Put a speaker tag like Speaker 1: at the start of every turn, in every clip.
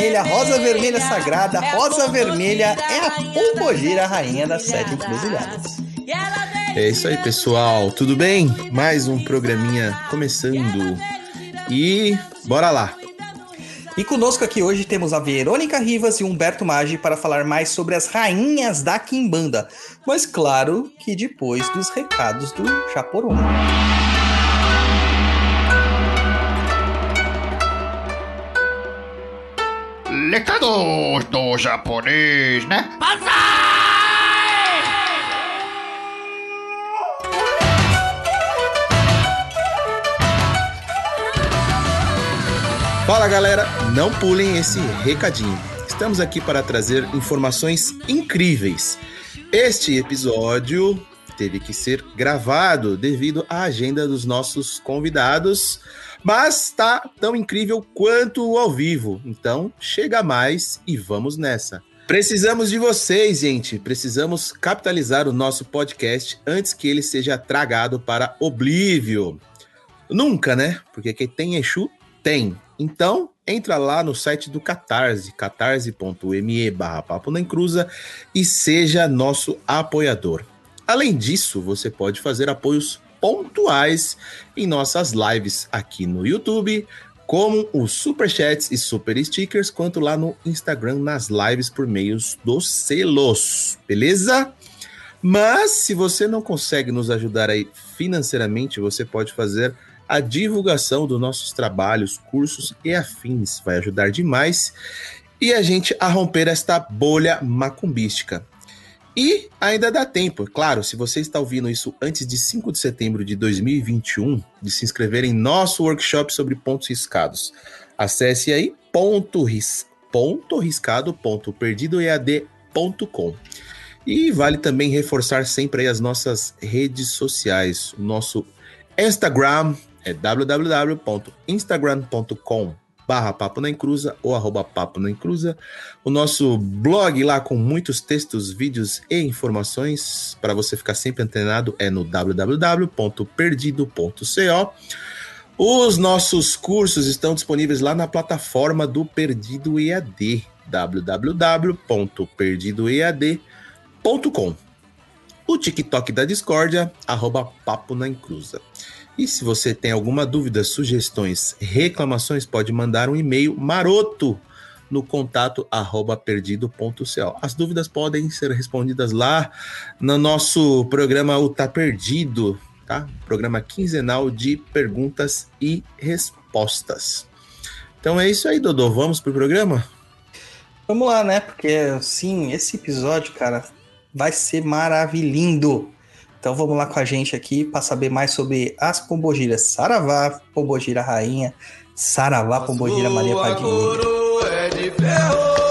Speaker 1: Vermelha, Rosa Vermelha Sagrada, Rosa Vermelha é a pombogira rainha das sete encruzilhadas.
Speaker 2: É
Speaker 3: isso aí, pessoal. Tudo bem? Mais um programinha começando. E bora lá.
Speaker 2: E conosco aqui hoje temos a Verônica Rivas e Humberto Maggi para falar mais sobre as rainhas da Quimbanda. Mas claro que depois dos recados do Chaporum.
Speaker 4: Recados do japonês, né?
Speaker 3: Fala galera, não pulem esse recadinho. Estamos aqui para trazer informações incríveis. Este episódio teve que ser gravado devido à agenda dos nossos convidados, mas está tão incrível quanto o ao vivo. Então, chega mais e vamos nessa. Precisamos de vocês, gente. Precisamos capitalizar o nosso podcast antes que ele seja tragado para oblívio. Nunca, né? Porque quem tem Exu, tem. Então, entra lá no site do Catarse, catarse.me barra papo na encruza e seja nosso apoiador. Além disso, você pode fazer apoios pontuais em nossas lives aqui no YouTube, como os superchats e super stickers, quanto lá no Instagram nas lives por meios dos selos, beleza? Mas se você não consegue nos ajudar aí financeiramente, você pode fazer a divulgação dos nossos trabalhos, cursos e afins. Vai ajudar demais e a gente a romper esta bolha macumbística. E ainda dá tempo, claro, se você está ouvindo isso antes de 5 de setembro de 2021, de se inscrever em nosso workshop sobre pontos riscados. Acesse aí ponto ris, ponto riscado, ponto perdidoead.com. E vale também reforçar sempre aí as nossas redes sociais. O nosso Instagram é www.instagram.com barra papo na encruza ou arroba papo na encruza. O nosso blog lá com muitos textos, vídeos e informações para você ficar sempre antenado é no www.perdido.co. Os nossos cursos estão disponíveis lá na plataforma do Perdido EAD, www.perdidoead.com. O TikTok da Discordia, arroba papo na encruza. E se você tem alguma dúvida, sugestões, reclamações, pode mandar um e-mail maroto no contato arroba perdido.co. As dúvidas podem ser respondidas lá no nosso programa O Tá Perdido, tá? Programa quinzenal de perguntas e respostas. Então é isso aí, Dodô. Vamos pro programa?
Speaker 2: Vamos lá, né? Porque, sim, esse episódio, cara, vai ser maravilhindo. Então vamos lá com a gente aqui para saber mais sobre as pombogiras. Saravá, pombogira rainha, Saravá, pombogira Maria Padilha.
Speaker 5: é de ferro,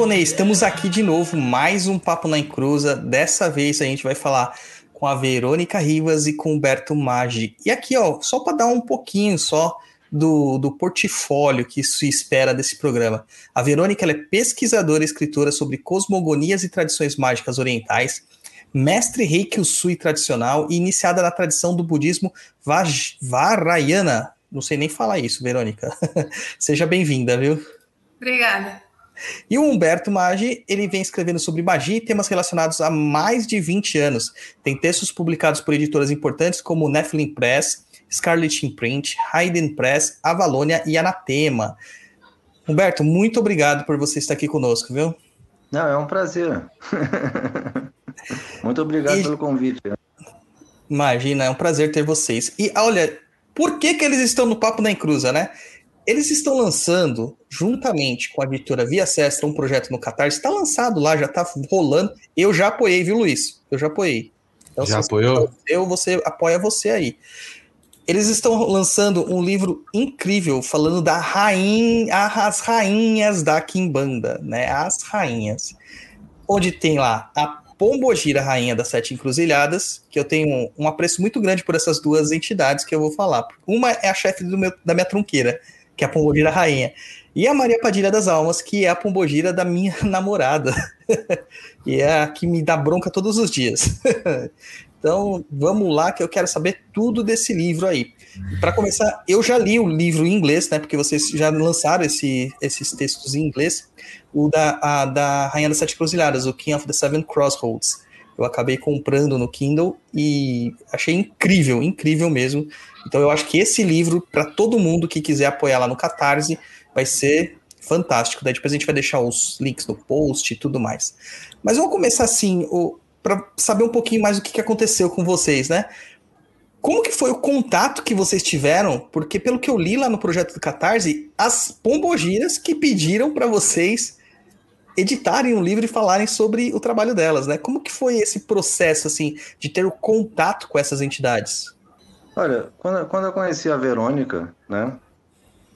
Speaker 2: japonês, estamos aqui de novo, mais um Papo na Encruza. Dessa vez a gente vai falar com a Verônica Rivas e com o Humberto Maggi. E aqui, ó, só para dar um pouquinho só do, do portfólio que se espera desse programa. A Verônica é pesquisadora e escritora sobre cosmogonias e tradições mágicas orientais, mestre Reiki Usui tradicional e iniciada na tradição do budismo Vaj- Vajrayana. Não sei nem falar isso, Verônica. Seja bem-vinda, viu?
Speaker 6: Obrigada.
Speaker 2: E o Humberto Maggi, ele vem escrevendo sobre magia e temas relacionados há mais de 20 anos. Tem textos publicados por editoras importantes como Nephilim Press, Scarlet Imprint, Hayden Press, Avalonia e Anatema. Humberto, muito obrigado por você estar aqui conosco, viu?
Speaker 7: Não, é um prazer. Muito obrigado
Speaker 2: E-
Speaker 7: pelo convite.
Speaker 2: Imagina, é um prazer ter vocês. E olha, por que, que eles estão no Papo na Encruza, né? Eles estão lançando, juntamente com a editora Via Sestra, um projeto no Catarse. Está lançado lá, já está rolando. Eu já apoiei, viu, Luiz? Eu já apoiei. Então,
Speaker 8: Já apoiou?
Speaker 2: Eu, você apoia você aí. Eles estão lançando um livro incrível falando da rainha, as rainhas da Kimbanda, né? As rainhas. Onde tem lá a Pombogira, rainha das sete encruzilhadas, que eu tenho um apreço muito grande por essas duas entidades que eu vou falar. Uma é a chefe meu- da minha trunqueira, que é a Pombogira rainha. E a Maria Padilha das Almas, que é a Pombogira da minha namorada. e é a que me dá bronca todos os dias. Então, vamos lá que eu quero saber tudo desse livro aí. Para começar, eu já li o livro em inglês, né? Porque vocês já lançaram esse- esses textos em inglês. O da, a- da Rainha das Sete Cruzilhadas, o King of the Seven Crossroads. Eu acabei comprando no Kindle e achei incrível, incrível mesmo. Então, eu acho que esse livro, para todo mundo que quiser apoiar lá no Catarse, vai ser fantástico. Daí depois a gente vai deixar os links no post e tudo mais. Mas vamos começar assim, para saber um pouquinho mais o que, aconteceu com vocês, né? Como que foi o contato que vocês tiveram? Porque pelo que eu li lá no projeto do Catarse, as pombogiras que pediram para vocês editarem um livro e falarem sobre o trabalho delas, né? Como que foi esse processo assim de ter o contato com essas entidades?
Speaker 7: Olha, quando, quando eu conheci a Verônica, né?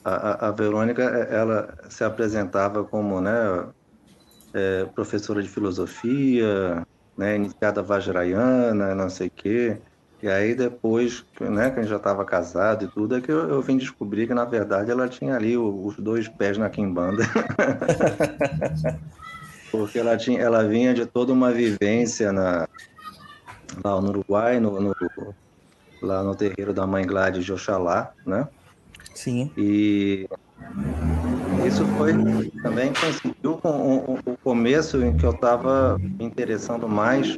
Speaker 7: A, a, a Verônica, eh, ela se apresentava como, né? eh, professora de filosofia, né? Iniciada Vajrayana, não sei o quê. E aí depois, né? Que a gente já estava casado e tudo, é que eu, eu vim descobrir que na verdade ela tinha ali os dois pés na quimbanda. Porque ela tinha, ela vinha de toda uma vivência na lá no Uruguai, no, no lá no terreiro da mãe Gladys de Oxalá, né?
Speaker 2: Sim.
Speaker 7: E isso foi também coincidiu com o, o- o começo em que eu estava me interessando mais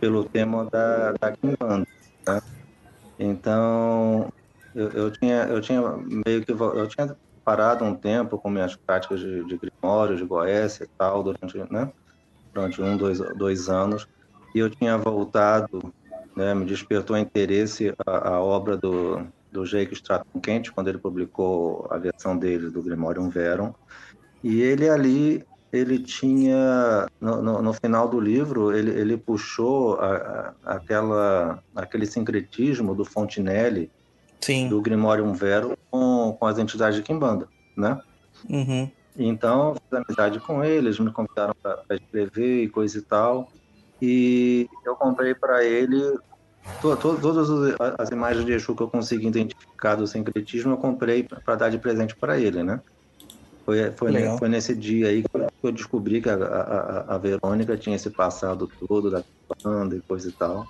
Speaker 7: pelo tema da, da Kimbanda, né? Então, eu, eu tinha, eu tinha meio que, eu tinha parado um tempo com minhas práticas de, de grimório, de goécia e tal, durante, né? Durante um, dois, dois anos, e eu tinha voltado, né? Me despertou interesse a, a obra do, do Jake Stratton Kent, quando ele publicou a versão dele do Grimorium Verum, e ele ali, ele tinha, no, no, no final do livro, ele, ele puxou a, a, aquela, aquele sincretismo do Fontinelli,
Speaker 2: Sim.
Speaker 7: do Grimorium Verum, com, com as entidades de Kimbanda, né?
Speaker 2: Uhum.
Speaker 7: Então, fiz amizade com eles, me convidaram para escrever e coisa e tal. E eu comprei para ele to, to, todas as imagens de Exu que eu consegui identificar do sincretismo, eu comprei para dar de presente para ele, né? Foi, foi, ne- foi nesse dia aí que eu descobri que a, a, a- Verônica tinha esse passado todo da banda e coisa e tal.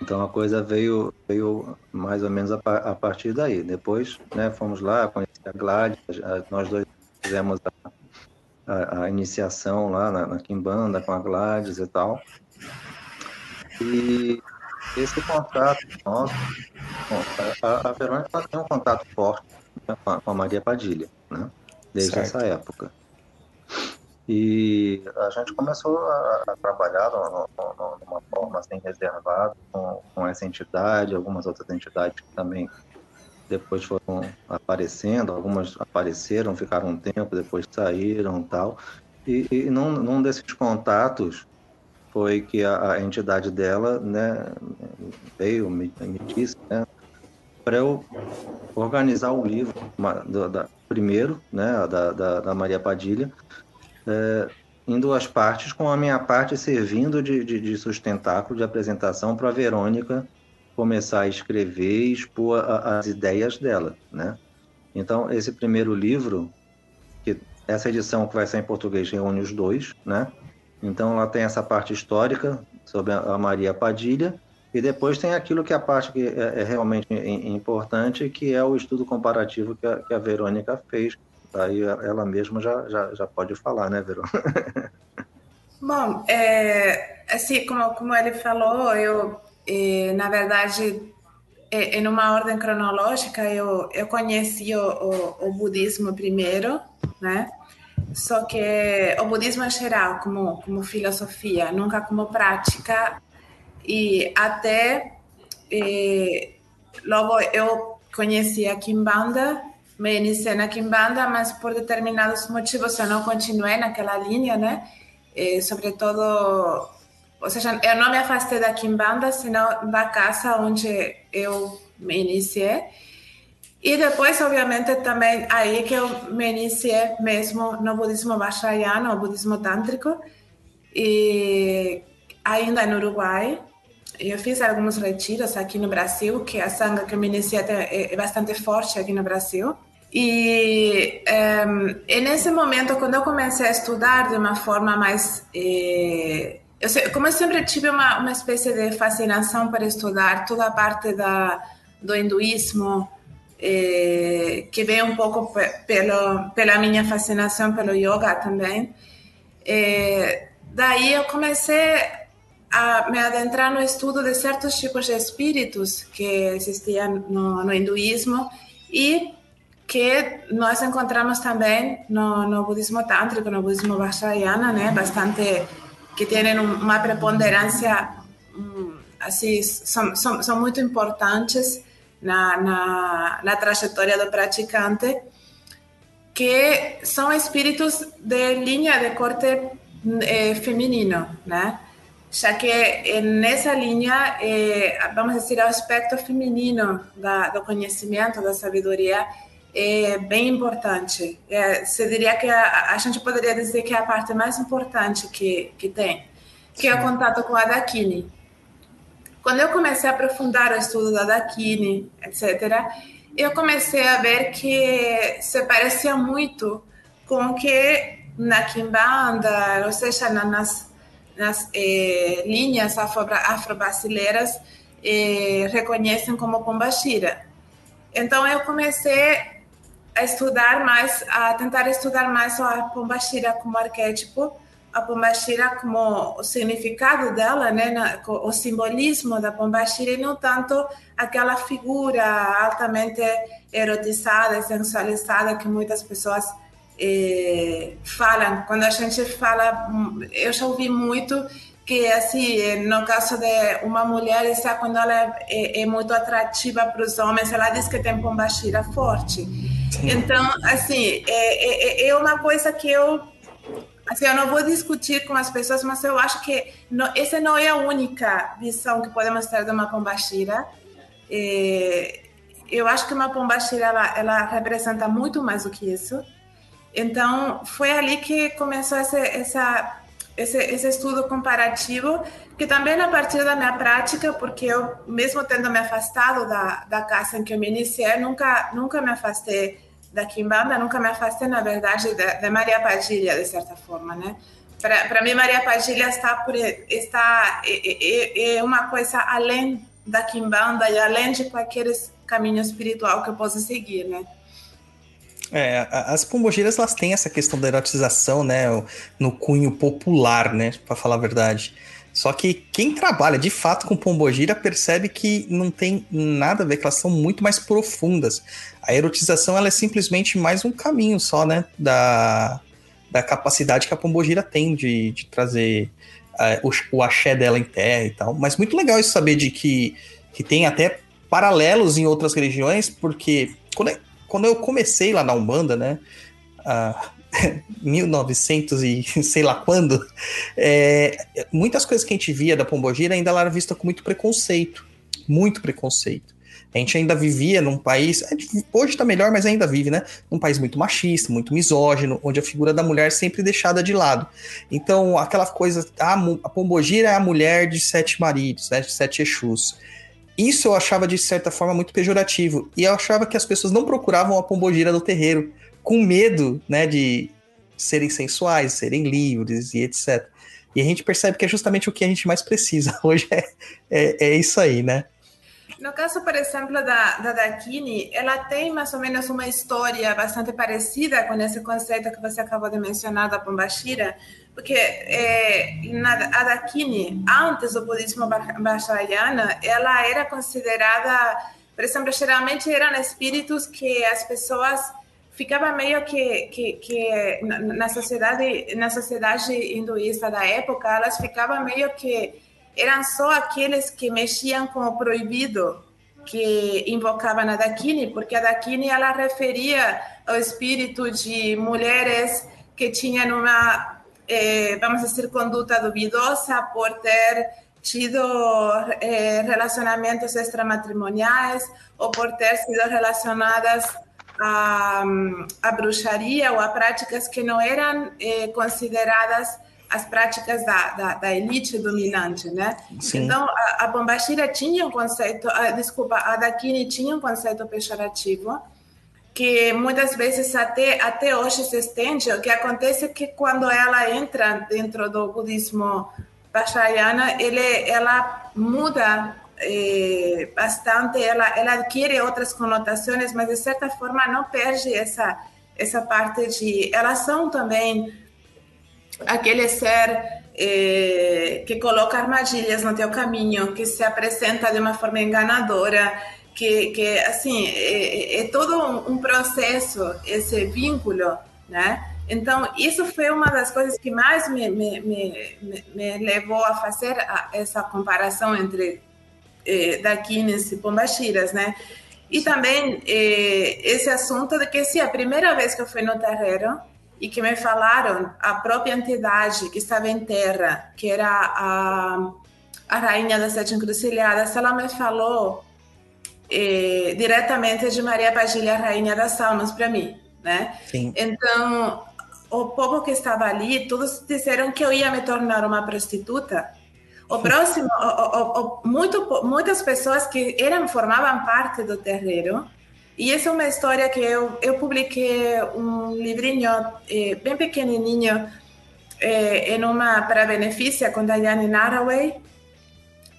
Speaker 7: Então a coisa veio, veio mais ou menos a, a partir daí. Depois, né, fomos lá, conheci a Gladys, nós dois fizemos a, a- a iniciação lá na, na Kimbanda com a Gladys e tal. E esse contato nosso, a, a Verônica tem um contato forte né, com, a, com a Maria Padilha, né? Desde
Speaker 2: Certo.
Speaker 7: essa época. E a gente começou a, trabalhar no- numa forma assim reservada com, com essa entidade, algumas outras entidades que também depois foram aparecendo, algumas apareceram, ficaram um tempo, depois saíram e tal. E, e num, num desses contatos foi que a, a entidade dela né, veio, me, me disse, né, para eu organizar o livro do- da, primeiro, né, da, da, da Maria Padilha, é, em duas partes, com a minha parte servindo de, de, de sustentáculo, de apresentação para a Verônica começar a escrever e expor a- as ideias dela, né? Então, esse primeiro livro, que essa edição que vai sair em português reúne os dois, né? Então, ela tem essa parte histórica sobre a Maria Padilha E depois tem aquilo que é a parte que é, é realmente im- importante, que é o estudo comparativo que a, que a Verônica fez. Aí ela mesma já, já, já pode falar, né, Verônica?
Speaker 6: Bom, é, assim como, como ele falou, eu, eh, na verdade, eh, em uma ordem cronológica, eu, eu conheci o, o, o budismo primeiro, né? Só que o budismo em geral, como, como filosofia, nunca como prática, e até logo eu conheci a Kimbanda, me iniciei na Kimbanda, mas por determinados motivos eu não continuei naquela linha, né? Eh, sobretudo, ou seja, eu não me afastei da Kimbanda, senão da casa onde eu me iniciei. E depois, obviamente, também aí que eu me iniciei mesmo no budismo Vajrayana, o budismo tântrico, e ainda no Uruguai. Eu fiz alguns retiros aqui no Brasil, que a sanga que eu me iniciei é, é bastante forte aqui no Brasil. E, um, e nesse momento, quando eu comecei a estudar de uma forma mais. Eh, eu, se- como eu sempre tive uma, uma espécie de fascinação para estudar toda a parte da, do hinduísmo, eh, que vem um pouco pe- pelo, pela minha fascinação pelo yoga também. Eh, daí eu comecei a me adentrar no estudo de certos tipos de espíritos que existiam no, no hinduísmo e que nós encontramos também no, no budismo tântrico, no budismo vajrayana, né, bastante que têm um- uma preponderância hum, assim são, são, são muito importantes na, na, na trajetória do praticante, que são espíritos de linha de corte eh, feminino, né? Já que eh, nessa linha, eh, vamos dizer, o aspecto feminino da, do conhecimento, da sabedoria, é bem importante. É, se diria que a, a gente poderia dizer que é a parte mais importante que, que tem, que é o contato com a Dakini. Quando eu comecei a aprofundar o estudo da Dakini, etc., eu comecei a ver que se parecia muito com o que na Kimbanda, ou seja, na- nas, nas eh, linhas afro- afro-brasileiras, eh, reconhecem como Pombagira. Então eu comecei a estudar mais, a tentar estudar mais a Pombagira como arquétipo, a Pombagira como o significado dela, né, o simbolismo da Pombagira e não tanto aquela figura altamente erotizada e sensualizada que muitas pessoas falam. Quando a gente fala, hum, eu já ouvi muito que assim, no caso de uma mulher, é quando ela é, é muito atrativa para os homens, ela diz que tem pombagira forte. Então, assim, é, é, é uma coisa que eu assim, eu não vou discutir com as pessoas, mas eu acho que não, essa não é a única visão que podemos ter de uma pombagira. É, eu acho que uma pombagira ela, ela representa muito mais do que isso. Então, foi ali que começou esse, essa, esse, esse estudo comparativo, que também a partir da minha prática, porque eu, mesmo tendo me afastado da, da casa em que eu me iniciei, nunca, nunca me afastei da Kimbanda, nunca me afastei, na verdade, da, da Maria Padilha, de certa forma, né? Para mim, Maria Padilha está, por, está é, é, é uma coisa além da Kimbanda e além de qualquer caminho espiritual que eu possa seguir, né?
Speaker 2: É, as pombogiras elas têm essa questão da erotização, né, no cunho popular, né, para falar a verdade. Só que quem trabalha de fato com pombogira percebe que não tem nada a ver, que elas são muito mais profundas. A erotização ela é simplesmente mais um caminho só, né, da, da capacidade que a pombogira tem de, de trazer eh, o, o axé dela em terra e tal. Mas muito legal isso saber de que, que tem até paralelos em outras religiões, porque quando, eu- quando eu comecei lá na Umbanda, né, ah, 1900 e sei lá quando, é, muitas coisas que a gente via da Pombogira ainda era vista com muito preconceito, muito preconceito. A gente ainda vivia num país, é, hoje tá melhor, mas ainda vive, né? Num país muito machista, muito misógino, onde a figura da mulher é sempre deixada de lado. Então, aquela coisa, a, a Pombogira é a mulher de sete maridos, né? De sete Exus. Isso eu achava, de certa forma, muito pejorativo. E eu achava que as pessoas não procuravam a Pombogira no terreiro, com medo, né, de serem sensuais, serem livres e etc. E a gente percebe que é justamente o que a gente mais precisa hoje, é, é, é isso aí, né?
Speaker 6: No caso, por exemplo, da, da Dakini, ela tem mais ou menos uma história bastante parecida com esse conceito que você acabou de mencionar da Pombashira, porque é, na, a Dakini, antes do budismo Vajrayana, ela era considerada, por exemplo, geralmente eram espíritos que as pessoas ficavam meio que, que, que na sociedade na sociedade hinduísta da época, elas ficavam meio que eram só aqueles que mexiam com o proibido que invocavam a Dakini, porque a Dakini ela referia ao espírito de mulheres que tinham uma, eh, vamos dizer, conduta duvidosa por ter tido eh, relacionamentos extramatrimoniais ou por ter sido relacionadas a, a bruxaria ou a práticas que não eram eh, consideradas as práticas da, da, da, elite dominante, né? Sim. Então, a, a Bombachira tinha um conceito, a, desculpa, a Dakini tinha um conceito pejorativo, que muitas vezes até, até hoje se estende. O que acontece é que quando ela entra dentro do budismo Vajrayana, ele, ela muda eh, bastante, ela, ela adquire outras conotações, mas de certa forma não perde essa, essa parte de. Elas são também aquele ser eh, que coloca armadilhas no teu caminho, que se apresenta de uma forma enganadora, que, que assim, é, é todo um, processo, esse vínculo, né? Então, isso foi uma das coisas que mais me, me, me, me levou a fazer a, essa comparação entre eh, Daquines e Pombaxiras, né? E também eh, esse assunto de que, se a primeira vez que eu fui no terreiro, e que me falaram a própria entidade que estava em terra, que era a, a rainha das sete encruzilhadas, ela me falou eh, diretamente de Maria Padilha, rainha das almas, para mim, né? Sim. Então, o povo que estava ali, todos disseram que eu ia me tornar uma prostituta. O próximo, o, o, o, muito, muitas pessoas que eram formavam parte do terreiro e essa é uma história que eu, eu publiquei um livrinho eh, bem pequenininho eh, em uma para benefício com Diane Naraway.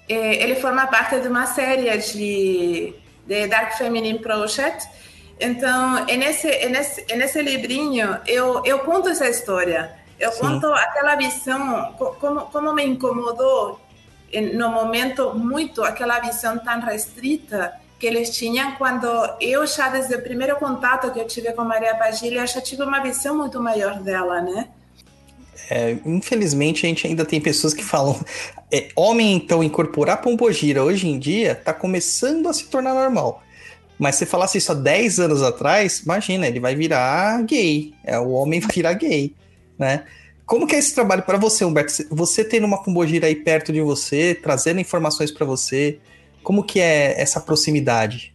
Speaker 6: Eh, ele forma parte de uma série de, de Dark Feminine Project. Então, nesse, nesse, nesse livrinho, eu, eu conto essa história. Eu Sim. conto aquela visão, como, como me incomodou no momento muito aquela visão tão restrita que eles tinham quando eu já desde o primeiro contato que eu tive com Maria Padilha já tive uma visão muito maior dela, né?
Speaker 2: É, infelizmente a gente ainda tem pessoas que falam é, homem então incorporar pombogira hoje em dia está começando a se tornar normal. Mas se falasse isso há 10 anos atrás, imagina, ele vai virar gay. É, o homem virar gay, né? Como que é esse trabalho para você, Humberto? Você tendo uma pombogira aí perto de você, trazendo informações para você, como que é essa proximidade?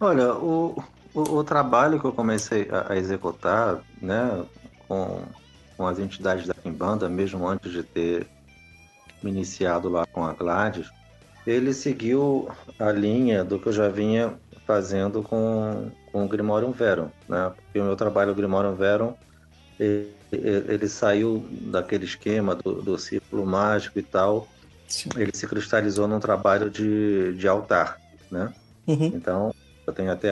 Speaker 7: Olha, o, o, o trabalho que eu comecei a, a executar, né, com, com as entidades da Kimbanda, mesmo antes de ter me iniciado lá com a Gladys, ele seguiu a linha do que eu já vinha fazendo com, com o Grimorium Verum, né? Porque o meu trabalho, o Grimorium Verum, ele, ele saiu daquele esquema do, do círculo mágico e tal, ele se cristalizou num trabalho de, de altar, né? Uhum. Então, eu tenho até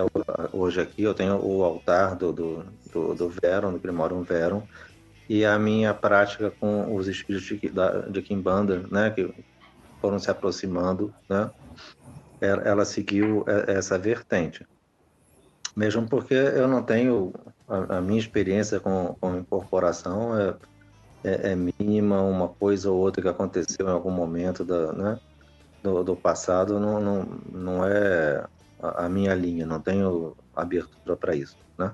Speaker 7: hoje aqui, eu tenho o altar do, do, do, do Veron, do Primorium Veron, e a minha prática com os espíritos de, da, de Kimbanda, né, que foram se aproximando, né, ela, ela seguiu essa vertente. Mesmo porque eu não tenho, a, a minha experiência com, com incorporação é é, é, mínima, uma coisa ou outra que aconteceu em algum momento da, né, do, do passado não, não, não é a, a minha linha, não tenho abertura para isso, né?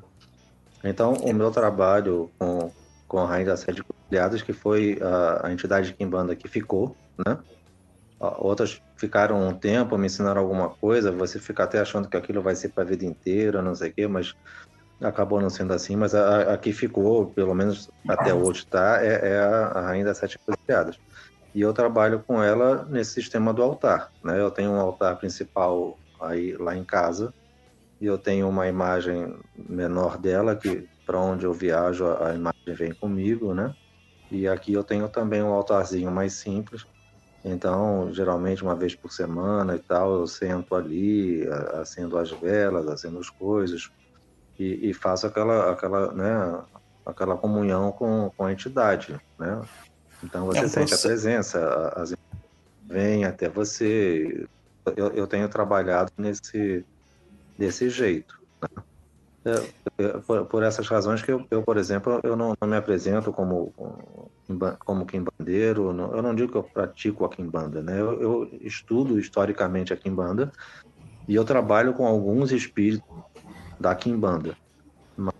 Speaker 7: Então, o meu trabalho com, com a Rainha das Sete Cruciadas, que foi a, a entidade de Kimbanda que ficou, né? Outras ficaram um tempo, me ensinaram alguma coisa, você fica até achando que aquilo vai ser para a vida inteira, não sei o quê, mas acabou não sendo assim, mas a, a que ficou, pelo menos até hoje tá, é, é a, Rainha das Sete Encruzilhadas. E eu trabalho com ela nesse sistema do altar, né? Eu tenho um altar principal aí lá em casa e eu tenho uma imagem menor dela que para onde eu viajo a, a vem comigo, né? E aqui eu tenho também um altarzinho mais simples. Então, geralmente uma vez por semana e tal, eu sento ali, a- acendo as velas, acendo as coisas e, e faço aquela, aquela, né, aquela comunhão com, com a entidade, né? Então você
Speaker 2: É
Speaker 7: sente a
Speaker 2: processo.
Speaker 7: presença, a- as vem até você. Eu, eu tenho trabalhado nesse desse jeito. né? É, por, por essas razões que eu, eu, por exemplo, eu não, não me apresento como como quimbandeiro, não- eu não digo que eu pratico a quimbanda, né? Eu, eu estudo historicamente a quimbanda e eu trabalho com alguns espíritos da quimbanda. Mas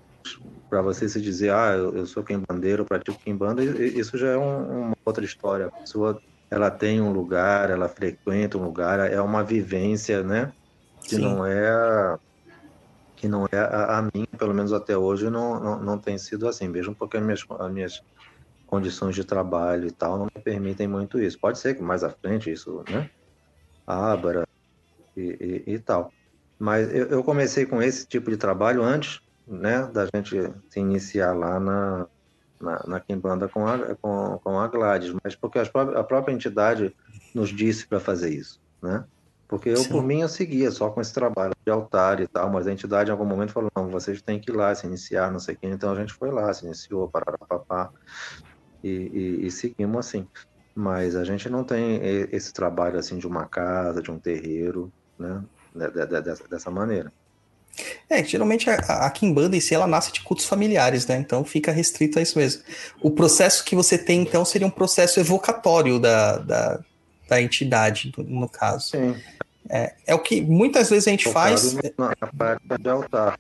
Speaker 7: para você se dizer, ah, eu, eu sou quimbandeiro, pratico quimbanda, isso já é um- uma outra história. A pessoa, ela tem um lugar, ela frequenta um lugar, é uma vivência, né? Que
Speaker 2: Sim.
Speaker 7: não é que não é a, a pelo menos até hoje, não, não, não tem sido assim, mesmo porque as minhas, as minhas condições de trabalho e tal não me permitem muito isso. Pode ser que mais à frente isso, né? Abra e, e, e tal. Mas eu, eu comecei com esse tipo de trabalho antes, né, da gente se iniciar lá na, na, na Quimbanda com a, com, com a Gladys, mas porque as a própria entidade nos disse para fazer isso, né? Porque eu,
Speaker 2: Sim.
Speaker 7: por mim, eu seguia só com esse trabalho de altar e tal, mas a entidade em algum momento falou, não, vocês têm que ir lá se iniciar, não sei o quê. Então a gente foi lá, se iniciou, pararapapá, e, e, e seguimos assim. Mas a gente não tem esse trabalho assim de uma casa, de um terreiro, né? De- de- de- dessa, dessa maneira.
Speaker 2: É, geralmente a, a Kimbanda em si, ela nasce de cultos familiares, né? Então fica restrito a isso mesmo. O processo que você tem, então, seria um processo evocatório da, da, da entidade, no- caso.
Speaker 7: Sim,
Speaker 2: É o que muitas vezes a gente faz.
Speaker 7: na, prática de altar.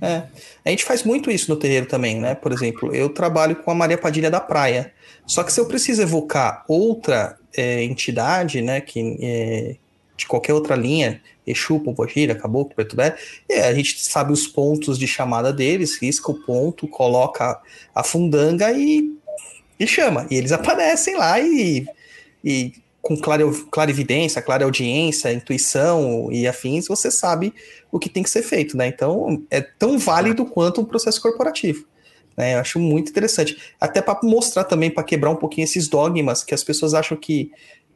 Speaker 7: né?
Speaker 2: É, a gente faz muito isso no terreiro também, né? Por exemplo, eu trabalho com a Maria Padilha da Praia. Só que se eu preciso evocar outra é, entidade, né, que é, de qualquer outra linha, Exu, Pombogira, Caboclo, Velho, é, a gente sabe os pontos de chamada deles, risca o ponto, coloca a fundanga e, e chama. E eles aparecem lá e, e com clara, clarividência, clara audiência, intuição e afins, você sabe o que tem que ser feito, né? Então é tão válido quanto um processo corporativo. Né? Eu acho muito interessante. Até para mostrar também, para quebrar um pouquinho esses dogmas que as pessoas acham que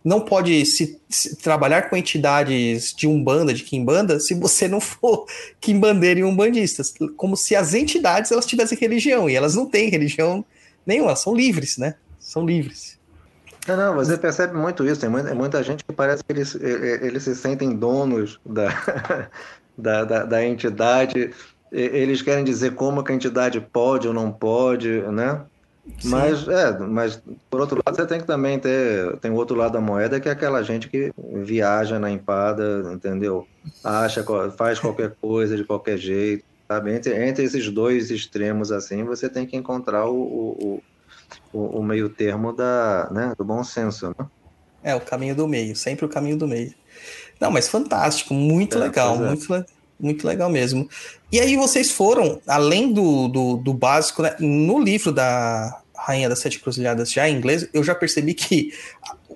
Speaker 2: não pode se, se trabalhar com entidades de umbanda, de quimbanda, se você não for quimbandeiro e umbandistas. Como se as entidades elas tivessem religião, e elas não têm religião nenhuma, são livres, né? São livres.
Speaker 7: Não, não, você percebe muito isso. Tem muita, muita gente que parece que eles, eh, eles se sentem donos da, da, da, da entidade. Eles querem dizer como que a entidade pode ou não pode, né? Mas, é, mas por outro lado, você tem que também ter. Tem o outro lado da moeda, que é aquela gente que viaja na empada, entendeu? Acha, faz qualquer coisa de qualquer jeito, sabe? Entre, entre esses dois extremos, assim, você tem que encontrar o, o, o, o meio termo da, né, do bom senso, né?
Speaker 2: É, o caminho do meio, sempre o caminho do meio. Não, mas fantástico, muito
Speaker 7: É,
Speaker 2: legal,
Speaker 7: é.
Speaker 2: muito, muito legal mesmo. E aí vocês foram, além do, do, do básico, né, no livro da Rainha das Sete Cruzilhadas, já em inglês, eu já percebi que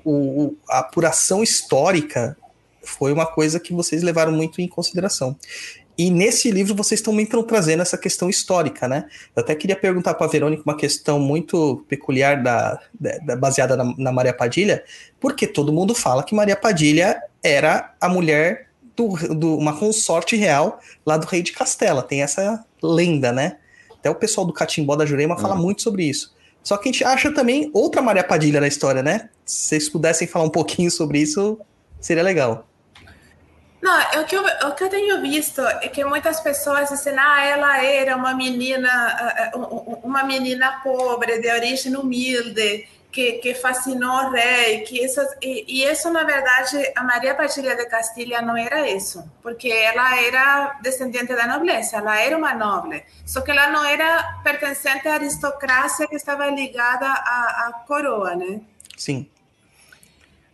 Speaker 2: o- a apuração histórica foi uma coisa que vocês levaram muito em consideração. E nesse livro vocês também estão trazendo essa questão histórica, né? Eu até queria perguntar para a Verônica uma questão muito peculiar da, da- da- baseada na, na Maria Padilha, porque todo mundo fala que Maria Padilha era a mulher do, do- uma consorte real lá do rei de Castela. Tem essa lenda, né? Até o pessoal do Catimbó da Jurema fala muito sobre isso. Só que a gente acha também outra Maria Padilha na história, né? Se vocês pudessem falar um pouquinho sobre isso, seria legal.
Speaker 6: Não, o que, eu, o que eu tenho visto é que muitas pessoas dizem, ah, ela era uma menina, uma menina pobre, de origem humilde, que, que fascinou o rei, que isso, e, e isso, na verdade, a Maria Padilha de Castilha não era isso, porque ela era descendente da nobreza, ela era uma nobre, só que ela não era pertencente à aristocracia que estava ligada à, à coroa, né?
Speaker 2: Sim.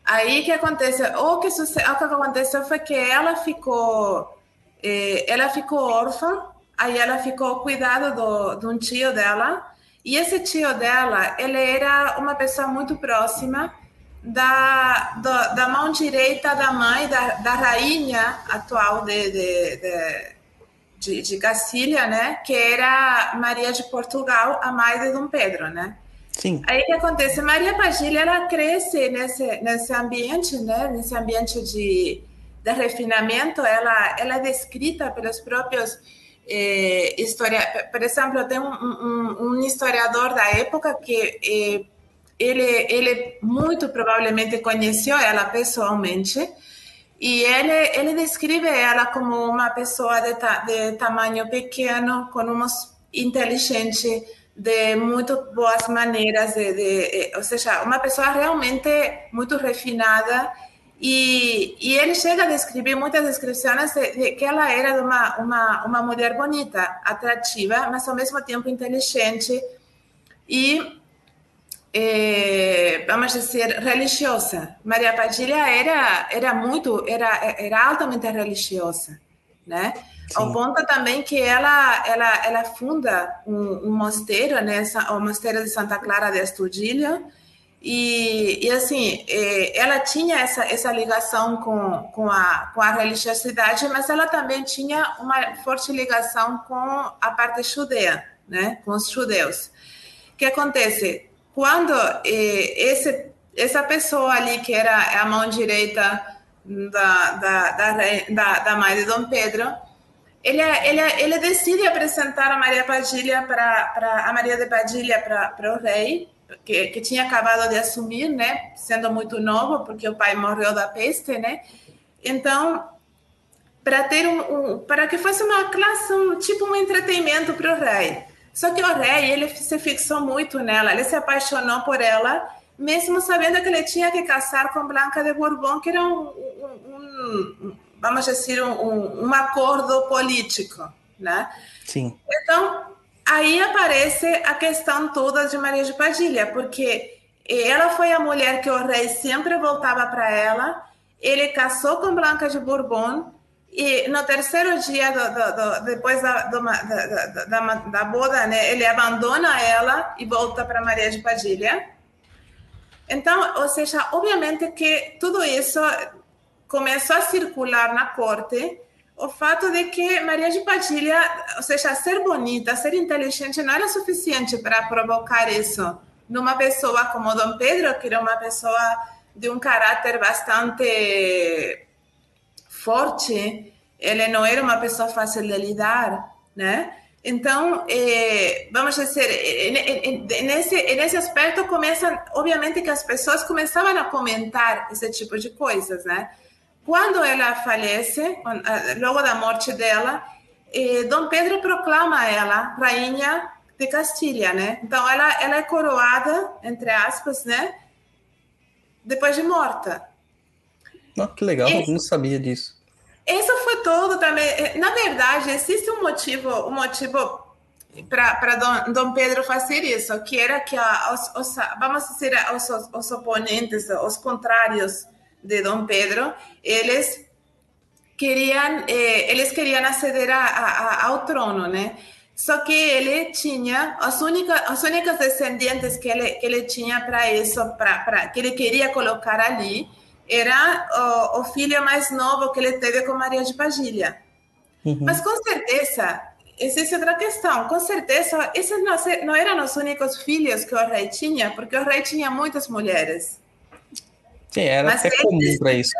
Speaker 6: Aí que acontece, o que, suce- o que aconteceu foi que ela ficou, eh, ela ficou órfã, aí ela ficou cuidado do, de um tio dela, e esse tio dela, ele era uma pessoa muito próxima da, do- da mão direita da mãe, da, da rainha atual de, de, de, de, de Cacília, né, que era Maria de Portugal, a mãe de Dom Pedro, né?
Speaker 2: Sim.
Speaker 6: Aí o que acontece? Maria Padilha ela cresce nesse nesse ambiente, né? Nesse ambiente de, de refinamento. Ela ela é descrita pelos próprios eh, historia... Por exemplo, tem um, um, um historiador da época que eh, ele ele muito provavelmente conheceu ela pessoalmente e ele ele descreve ela como uma pessoa de, ta, de tamanho pequeno, com uma inteligente de muito boas maneiras, de, de, ou seja, uma pessoa realmente muito refinada. E, e ele chega a descrever muitas descrições de, de que ela era uma, uma, uma mulher bonita, atrativa, mas ao mesmo tempo inteligente e, eh, vamos dizer, religiosa. Maria Padilha era, era muito, era, era altamente religiosa, né? Ao ponto também que ela ela ela funda um, um mosteiro, né, o mosteiro de Santa Clara de Estudilha, e, e assim eh, ela tinha essa essa ligação com com a com a religiosidade, mas ela também tinha uma forte ligação com a parte judeia, né, com os judeus. O que acontece? Quando eh, esse essa pessoa ali que era a mão direita da da, da, da, de Dom Pedro ele, ele, ele decide apresentar a Maria Padilha para a Maria de Padilha para o rei, que, que tinha acabado de assumir, né, sendo muito novo, porque o pai morreu da peste, né? Então, para ter um, um, para que fosse uma classe, um, tipo um entretenimento para o rei. Só que o rei, ele se fixou muito nela, ele se apaixonou por ela, mesmo sabendo que ele tinha que casar com Blanca de Bourbon, que era um, um vamos dizer, um, um acordo político, né?
Speaker 2: Sim.
Speaker 6: Então, aí aparece a questão toda de Maria de Padilha, porque ela foi a mulher que o rei sempre voltava para ela, ele casou com Blanca de Bourbon, e no terceiro dia, do, do, do, depois da, da, da, da, boda, né, ele abandona ela e volta para Maria de Padilha. Então, ou seja, obviamente que tudo isso começou a circular na corte o fato de que Maria de Padilha, ou seja, ser bonita, ser inteligente não era suficiente para provocar isso numa pessoa como Dom Pedro, que era uma pessoa de um caráter bastante forte, ele não era uma pessoa fácil de lidar, né? Então, eh, vamos dizer, nesse, nesse aspecto começam, obviamente que as pessoas começavam a comentar esse tipo de coisas, né? Quando ela falece, logo da morte dela, eh, Dom Pedro proclama ela rainha de Castilha, né? Então ela ela é coroada entre aspas, né? Depois de morta.
Speaker 2: Oh, que legal, Esse, não sabia disso.
Speaker 6: Isso foi tudo também. Na verdade, existe um motivo, um motivo para Dom, Dom Pedro fazer isso, que era que a, os, os, vamos dizer os, os oponentes, os contrários de Dom Pedro, eles queriam, eh, eles queriam aceder a, a, ao trono, né? Só que ele tinha as únicas, as únicas descendentes que ele, que ele tinha para isso, para que ele queria colocar ali, era o, o, filho mais novo que ele teve com Maria de Padilha. Uhum. Mas com certeza, existe outra questão. Com certeza, esses não, não eram os únicos filhos que o rei tinha, porque o rei tinha muitas mulheres.
Speaker 2: Sim, era Mas até comum para isso.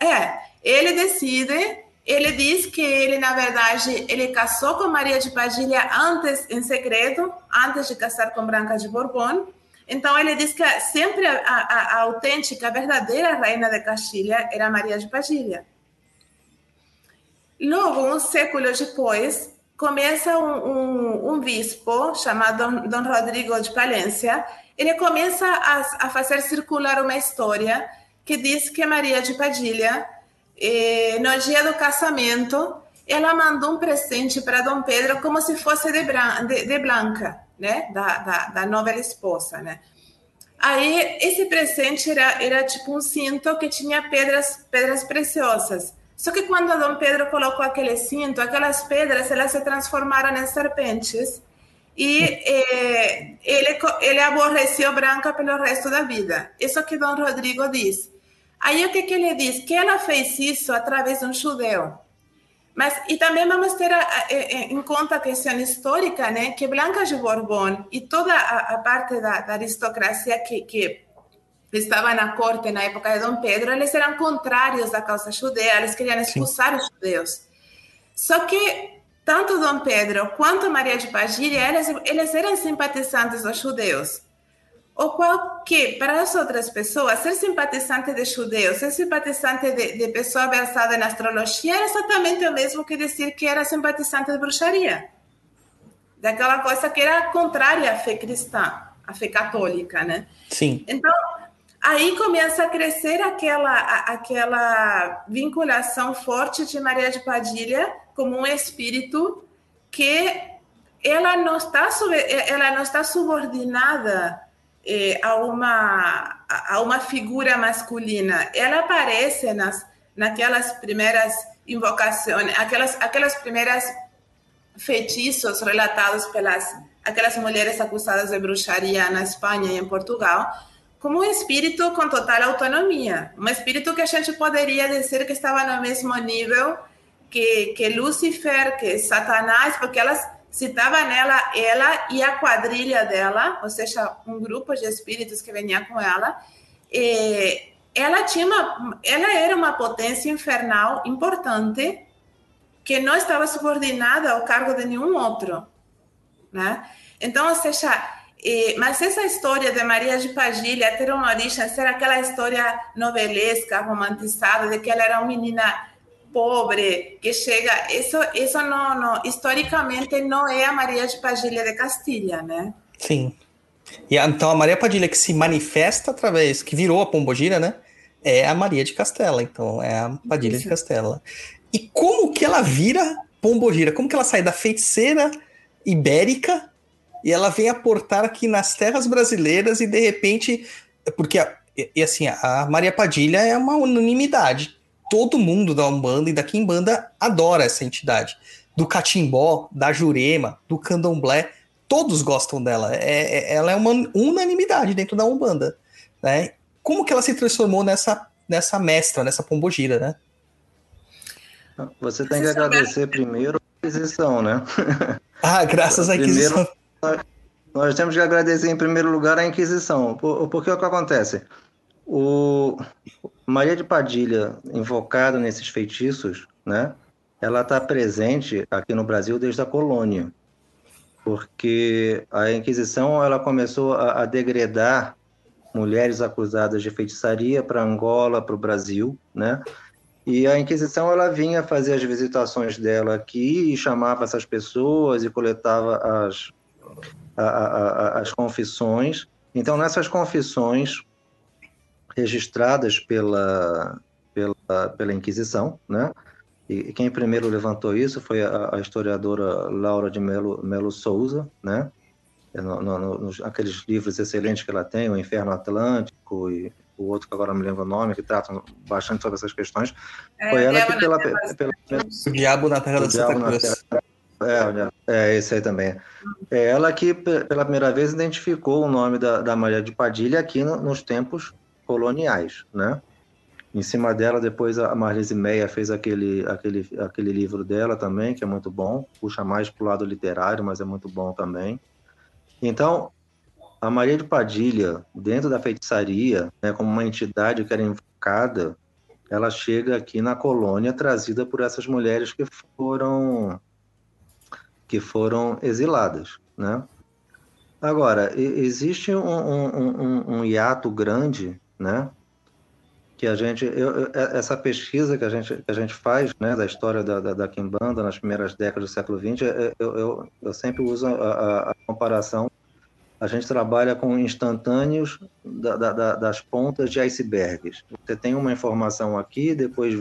Speaker 6: É, ele decide, ele diz que ele, na verdade, ele casou com Maria de Padilha antes, em segredo, antes de casar com Branca de Bourbon. Então, ele diz que sempre a, a, a autêntica, a verdadeira rainha de Castilha era Maria de Padilha. Logo, um século depois, começa um, um, um bispo chamado Dom Rodrigo de Palência, ele começa a, a fazer circular uma história que diz que Maria de Padilha, eh, no dia do casamento, ela mandou um presente para Dom Pedro como se fosse de, Bran de, de Blanca, né? Da, da, da, esposa, né? Aí, esse presente era, era tipo um cinto que tinha pedras, pedras preciosas. Só que quando Dom Pedro colocou aquele cinto, aquelas pedras elas se transformaram em serpentes e eh, ele, ele aborreceu Branca pelo resto da vida. Isso que Dom Rodrigo diz. Aí o que, que ele diz? Que ela fez isso através de um judeu. Mas, e também vamos ter a, a, em conta a questão histórica, né, que Blanca de Borbón e toda a, a parte da, da aristocracia que, que estava na corte na época de Dom Pedro, eles eram contrários à causa judeia, eles queriam expulsar Sim. os judeus. Só que tanto Dom Pedro quanto Maria de Padilha, eles, eles eram simpatizantes dos judeus. O qual que, para as outras pessoas, ser simpatizante de judeus, ser simpatizante de, de pessoa versada na astrologia era exatamente o mesmo que dizer que era simpatizante de bruxaria. Daquela coisa que era contrária à fé cristã, à fé católica, né?
Speaker 2: Sim.
Speaker 6: Então, aí começa a crescer aquela, aquela vinculação forte de Maria de Padilha como um espírito que ela não está, ela não está subordinada eh, a, uma, a uma figura masculina. Ela aparece nas, naquelas primeiras invocações, aquelas, aquelas primeiras feitiços relatados pelas aquelas mulheres acusadas de bruxaria na Espanha e em Portugal, como um espírito com total autonomia, um espírito que a gente poderia dizer que estava no mesmo nível que, que Lúcifer, que Satanás, porque elas citava nela ela e a quadrilha dela, ou seja, um grupo de espíritos que vinha com ela. E ela tinha uma, ela era uma potência infernal importante que não estava subordinada ao cargo de nenhum outro, né? Então, ou seja, mas essa história de Maria de Padilha ter uma origem, ser aquela história novelesca, romantizada, de que ela era uma menina pobre que chega, isso, isso não, não, historicamente não é a Maria de Padilha de Castilha, né?
Speaker 2: Sim. E então a Maria Padilha que se manifesta através, que virou a Pombogira, né? É a Maria de Castela, então é a Padilha isso. de Castela. E como que ela vira Pombogira? Como que ela sai da feiticeira ibérica e ela vem aportar aqui nas terras brasileiras e de repente, porque e, e assim, a Maria Padilha é uma unanimidade todo mundo da Umbanda e da Kimbanda adora essa entidade. Do Catimbó, da Jurema, do Candomblé, todos gostam dela. É, é, ela é uma unanimidade dentro da Umbanda. Né? Como que ela se transformou nessa, nessa mestra, nessa pombogira, né?
Speaker 7: Você tem que agradecer primeiro a aquisição, né?
Speaker 2: Ah, graças à aquisição.
Speaker 7: Primeiro, nós temos que agradecer em primeiro lugar a Inquisição. Porque o que acontece? O, Maria de Padilha, invocada nesses feitiços, né? Ela está presente aqui no Brasil desde a colônia, porque a Inquisição ela começou a, a degradar mulheres acusadas de feitiçaria para Angola, para o Brasil, né? E a Inquisição ela vinha fazer as visitações dela aqui e chamava essas pessoas e coletava as, a, a, as confissões. Então, nessas confissões, registradas pela, pela, pela Inquisição, né? E quem primeiro levantou isso foi a, a historiadora Laura de Melo, Melo Souza, né? É no, no, nos, aqueles livros excelentes que ela tem, O Inferno Atlântico e o outro que agora não me lembro o nome, que tratam bastante sobre essas questões. É, foi ela que pela, pela, pela,
Speaker 2: O Diabo na Terra da Santa Cruz.
Speaker 7: É, é, esse aí também. É ela que, pela primeira vez, identificou o nome da, da Maria de Padilha aqui no, nos tempos coloniais, né? Em cima dela, depois a Marlise Meia fez aquele, aquele, aquele livro dela também, que é muito bom, puxa mais para o lado literário, mas é muito bom também. Então, a Maria de Padilha, dentro da feitiçaria, né, como uma entidade que era invocada, ela chega aqui na colônia trazida por essas mulheres que foram que foram exiladas, né? Agora, existe um, um, um, um hiato grande né? Que a gente, eu, é, essa pesquisa que a gente, que a gente faz, né, da história da, da, da Kimbanda nas primeiras décadas do século XX, é, eu, eu, eu sempre uso a, a, a, comparação. A gente trabalha com instantâneos da, da, das pontas de icebergs. Você tem uma informação aqui, depois,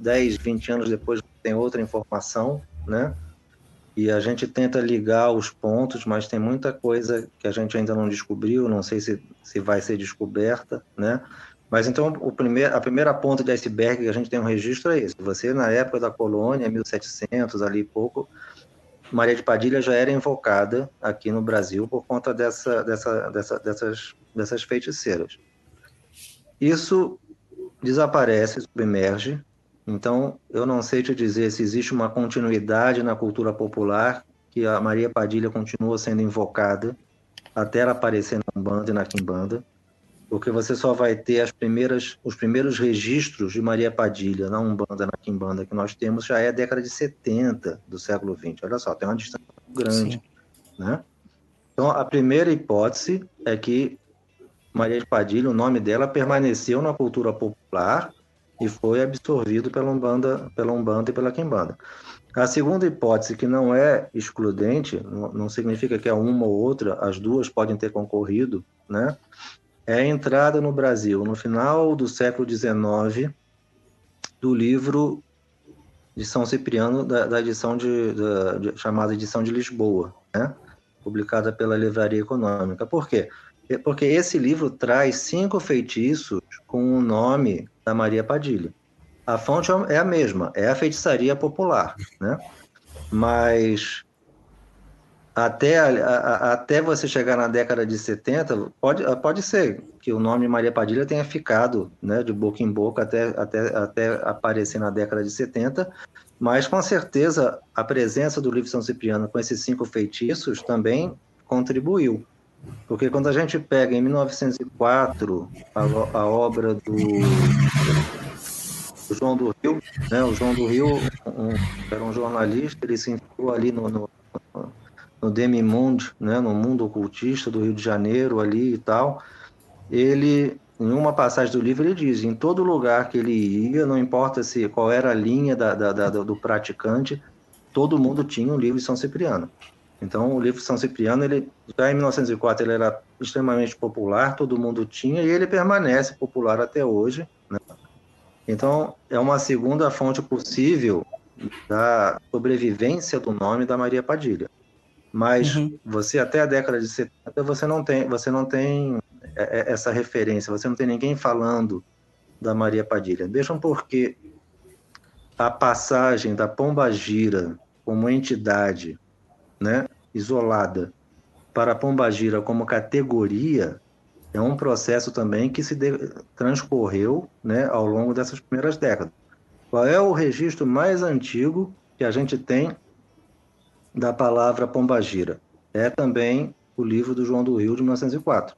Speaker 7: 10, 20 anos depois, tem outra informação, né? E a gente tenta ligar os pontos, mas tem muita coisa que a gente ainda não descobriu, não sei se, se vai ser descoberta, né? Mas então o primeiro, a primeira ponta de iceberg que a gente tem um registro é esse. Você, na época da colônia, 1700, ali pouco, Maria de Padilha já era invocada aqui no Brasil por conta dessa, dessa, dessa, dessas, dessas feiticeiras. Isso desaparece, submerge, Então, eu não sei te dizer se existe uma continuidade na cultura popular que a Maria Padilha continua sendo invocada até ela aparecer na Umbanda e na Quimbanda, porque você só vai ter as primeiras, os primeiros registros de Maria Padilha na Umbanda, na Quimbanda que nós temos já é a década de 70 do século XX. Olha só, tem uma distância grande,
Speaker 2: Sim.
Speaker 7: né? Então, a primeira hipótese é que Maria de Padilha, o nome dela permaneceu na cultura popular e foi absorvido pela Umbanda, pela Umbanda e pela Quimbanda. A segunda hipótese, que não é excludente, não significa que é uma ou outra, as duas podem ter concorrido, né? É a entrada no Brasil, no final do século XIX, do livro de São Cipriano, da, da edição de, da- de- chamada Edição de Lisboa, né? publicada pela Livraria Econômica. Por quê? É Porque esse livro traz cinco feitiços com o nome da Maria Padilha. A fonte é a mesma, é a feitiçaria popular, né? Mas até, a- a- até você chegar na década de 70, pode, pode ser que o nome Maria Padilha tenha ficado né, de boca em boca até, até, até aparecer na década de 70, mas com certeza a presença do livro São Cipriano com esses cinco feitiços também contribuiu. Porque quando a gente pega em 1904 a, a obra do, do João do Rio, né, o João do Rio um- era um jornalista, ele se enfiou ali no, no, no Demimundo, né, no mundo ocultista do Rio de Janeiro ali e tal. Ele, em uma passagem do livro, ele diz: em todo lugar que ele ia, não importa se qual era a linha da, da- da- do praticante, todo mundo tinha um livro de São Cipriano. Então, o livro São Cipriano, ele já em 1904 ele era extremamente popular, todo mundo tinha e ele permanece popular até hoje. Né? Então, é uma segunda fonte possível da sobrevivência do nome da Maria Padilha. Mas
Speaker 2: Uhum.
Speaker 7: você até a década de 70 você não tem, você não tem é, é, essa referência, você não tem ninguém falando da Maria Padilha. Vejam porque a passagem da Pomba Gira como entidade, né, isolada, para a Pomba Gira como categoria é um processo também que se de- transcorreu, né, ao longo dessas primeiras décadas. Qual é o registro mais antigo que a gente tem da palavra pombagira? É também o livro do João do Rio de 1904.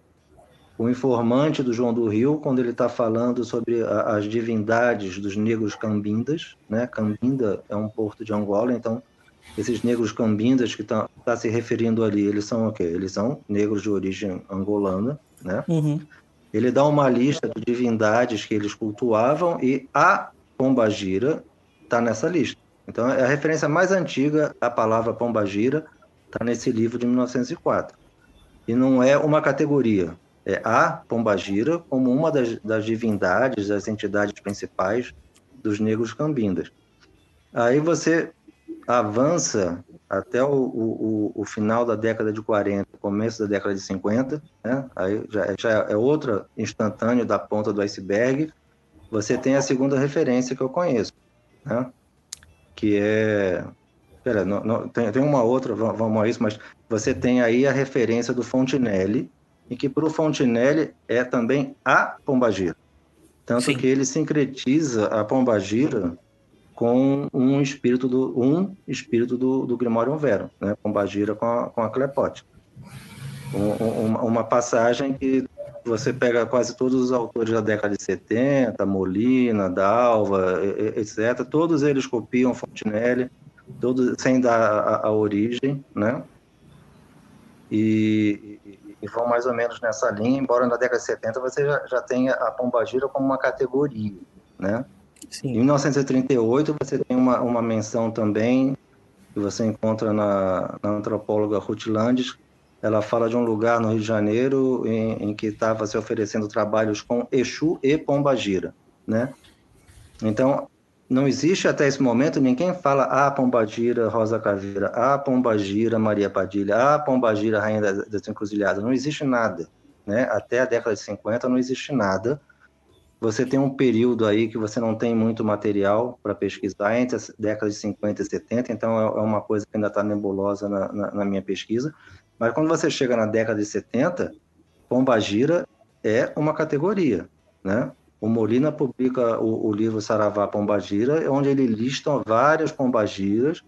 Speaker 7: O informante do João do Rio, quando ele está falando sobre a- as divindades dos negros cambindas, né? Cambinda é um porto de Angola, então esses negros cambindas que está tá se referindo ali, eles são o quê? Eles são negros de origem angolana, né?
Speaker 2: Uhum.
Speaker 7: Ele dá uma lista de divindades que eles cultuavam e a pombagira está nessa lista. Então, é a referência mais antiga à palavra pombagira está nesse livro de 1904. E não é uma categoria, é a pombagira como uma das, das divindades, das entidades principais dos negros cambindas. Aí você avança até o, o, o- final da década de 40, começo da década de 50, né? aí já, já é outra instantâneo da ponta do iceberg, você tem a segunda referência que eu conheço, né? que é... Pera, não- não- tem, tem uma outra, va- vamos a isso, mas você tem aí a referência do Fontinelli, e que para o Fontinelli é também a pombagira. Tanto
Speaker 2: Sim.
Speaker 7: que ele sincretiza a pombagira com um espírito do um espírito do, do Grimório Vero, né? Pombagira com a, com a Clepote. Um- um- uma, passagem que você pega quase todos os autores da década de 70, Molina, Dalva, etc. Todos eles copiam Fontenelle, todos sem dar a, a origem, né? E, e- e vão mais ou menos nessa linha, embora na década de 70 você já, já tenha a pombagira como uma categoria, né? Em
Speaker 2: Sim.
Speaker 7: 1938, você tem uma, uma menção também, que você encontra na, na antropóloga Ruth Landes. Ela fala de um lugar no Rio de Janeiro em, em que estava se oferecendo trabalhos com Exu e Pombagira, né? Então, não existe até esse momento, ninguém fala a Pombagira Rosa Caveira, a Pombagira Maria Padilha, a Pombagira Rainha das Encruzilhadas. Não existe nada, né? Até a década de 50 não existe nada. Você tem um período aí que você não tem muito material para pesquisar entre as décadas de 50 e 70, então é é uma coisa que ainda está nebulosa na, na, na minha pesquisa. Mas quando você chega na década de 70, Pombagira é uma categoria, né? O Molina publica o, o livro Saravá Pombagira, onde ele lista várias pombagiras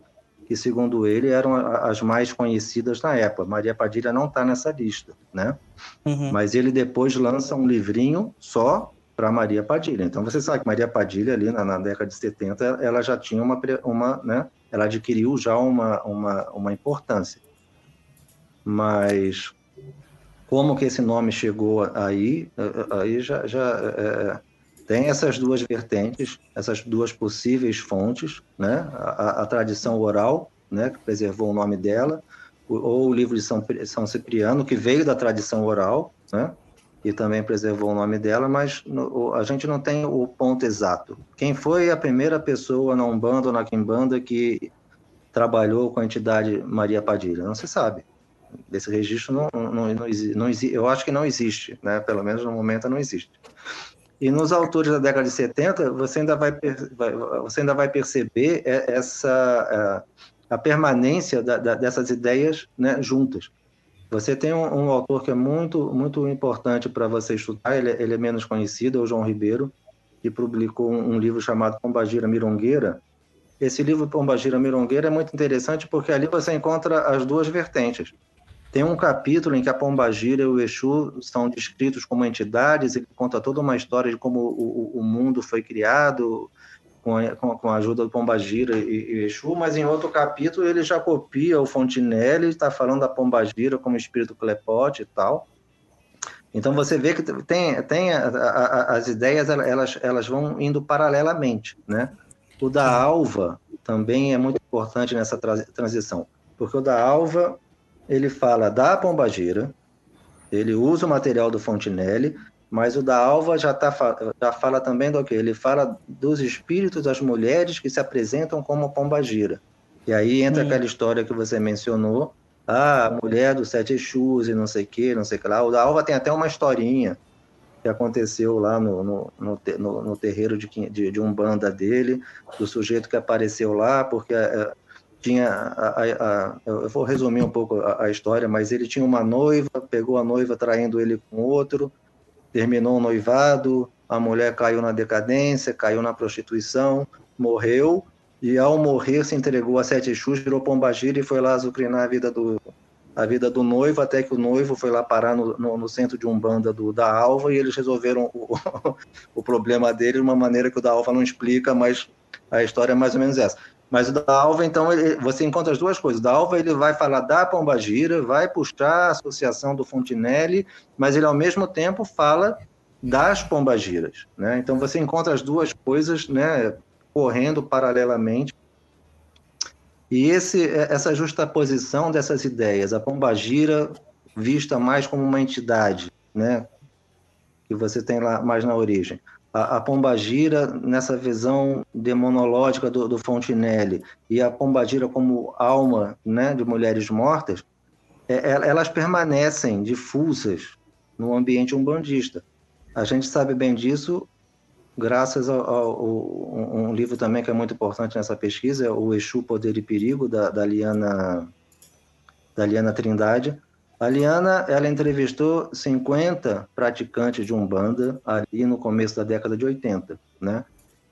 Speaker 7: que, segundo ele, eram as mais conhecidas na época. Maria Padilha não está nessa lista, né?
Speaker 2: Uhum.
Speaker 7: Mas ele depois lança um livrinho só para Maria Padilha. Então você sabe que Maria Padilha ali na, na década de 70 ela já tinha uma, uma né? Ela adquiriu já uma, uma, uma importância. Mas como que esse nome chegou aí, eh, eh, aí já, já eh, tem essas duas vertentes, essas duas possíveis fontes, né? A, a- tradição oral, né? Que preservou o nome dela, ou o livro de São, São Cipriano, que veio da tradição oral, né? E também preservou o nome dela, mas no- a gente não tem o ponto exato. Quem foi a primeira pessoa na Umbanda ou na Quimbanda que trabalhou com a entidade Maria Padilha? Não se sabe. Desse registro não, não, não, não eu acho que não existe, né? Pelo menos no momento não existe. E nos autores da década de 70, você ainda vai, você ainda vai perceber e- essa a, a permanência da- da- dessas ideias né, juntas. Você tem um, um autor que é muito muito importante para você estudar, ele, é- ele é menos conhecido, é o João Ribeiro, que publicou um, um livro chamado Pombagira Mirongueira. Esse livro Pombagira Mirongueira é muito interessante porque ali você encontra as duas vertentes. Tem um capítulo em que a Pombagira e o Exu são descritos como entidades, ele conta toda uma história de como o, o- o mundo foi criado com a, com a- ajuda do Pombagira e, e Exu, mas em outro capítulo ele já copia o Fontinelli, está falando da Pombagira como espírito clepote e tal. Então você vê que tem, tem a- a- as ideias, elas, elas vão indo paralelamente, né? O da Alva também é muito importante nessa tra- transição, porque o da Alva ele fala da Pombagira, ele usa o material do Fontinelli, mas o da Alva já, tá, já fala também do que? Ele fala dos espíritos das mulheres que se apresentam como Pombagira. E aí entra
Speaker 2: Hum.
Speaker 7: aquela história que você mencionou, ah, a mulher dos sete Exus e não sei o que, não sei o que lá. O da Alva tem até uma historinha que aconteceu lá no, no, no, no- no terreiro de, de, de Umbanda dele, do sujeito que apareceu lá, porque eh, tinha. A, a- a- eu vou resumir um pouco a, a história, mas ele tinha uma noiva, pegou a noiva traindo ele com outro, terminou o noivado, a mulher caiu na decadência, caiu na prostituição, morreu, e ao morrer se entregou a sete Exus, virou pombagira e foi lá azucrinar a vida do, a vida do noivo, até que o noivo foi lá parar no, no, no centro de Umbanda do, da Alva e eles resolveram o, o problema dele de uma maneira que o da Alva não explica, mas a história é mais ou menos essa. Mas o da Alva, então, ele- você encontra as duas coisas. O da Alva, ele vai falar da Pombagira, vai puxar a associação do Fontinelli, mas ele, ao mesmo tempo, fala das Pombagiras. Né? Então, você encontra as duas coisas né, correndo paralelamente. E esse, essa justaposição dessas ideias, a Pombagira vista mais como uma entidade, né, que você tem lá mais na origem. A, a Pombagira, nessa visão demonológica do, do e a Pombagira como alma né, de mulheres mortas, é, é, elas permanecem difusas no ambiente umbandista. A gente sabe bem disso graças um, um livro também que é muito importante nessa pesquisa, é o Exu, Poder e Perigo, da, da Liana, da Liana Trindade. A Liana, ela entrevistou 50 praticantes de Umbanda ali no começo da década de 80, né?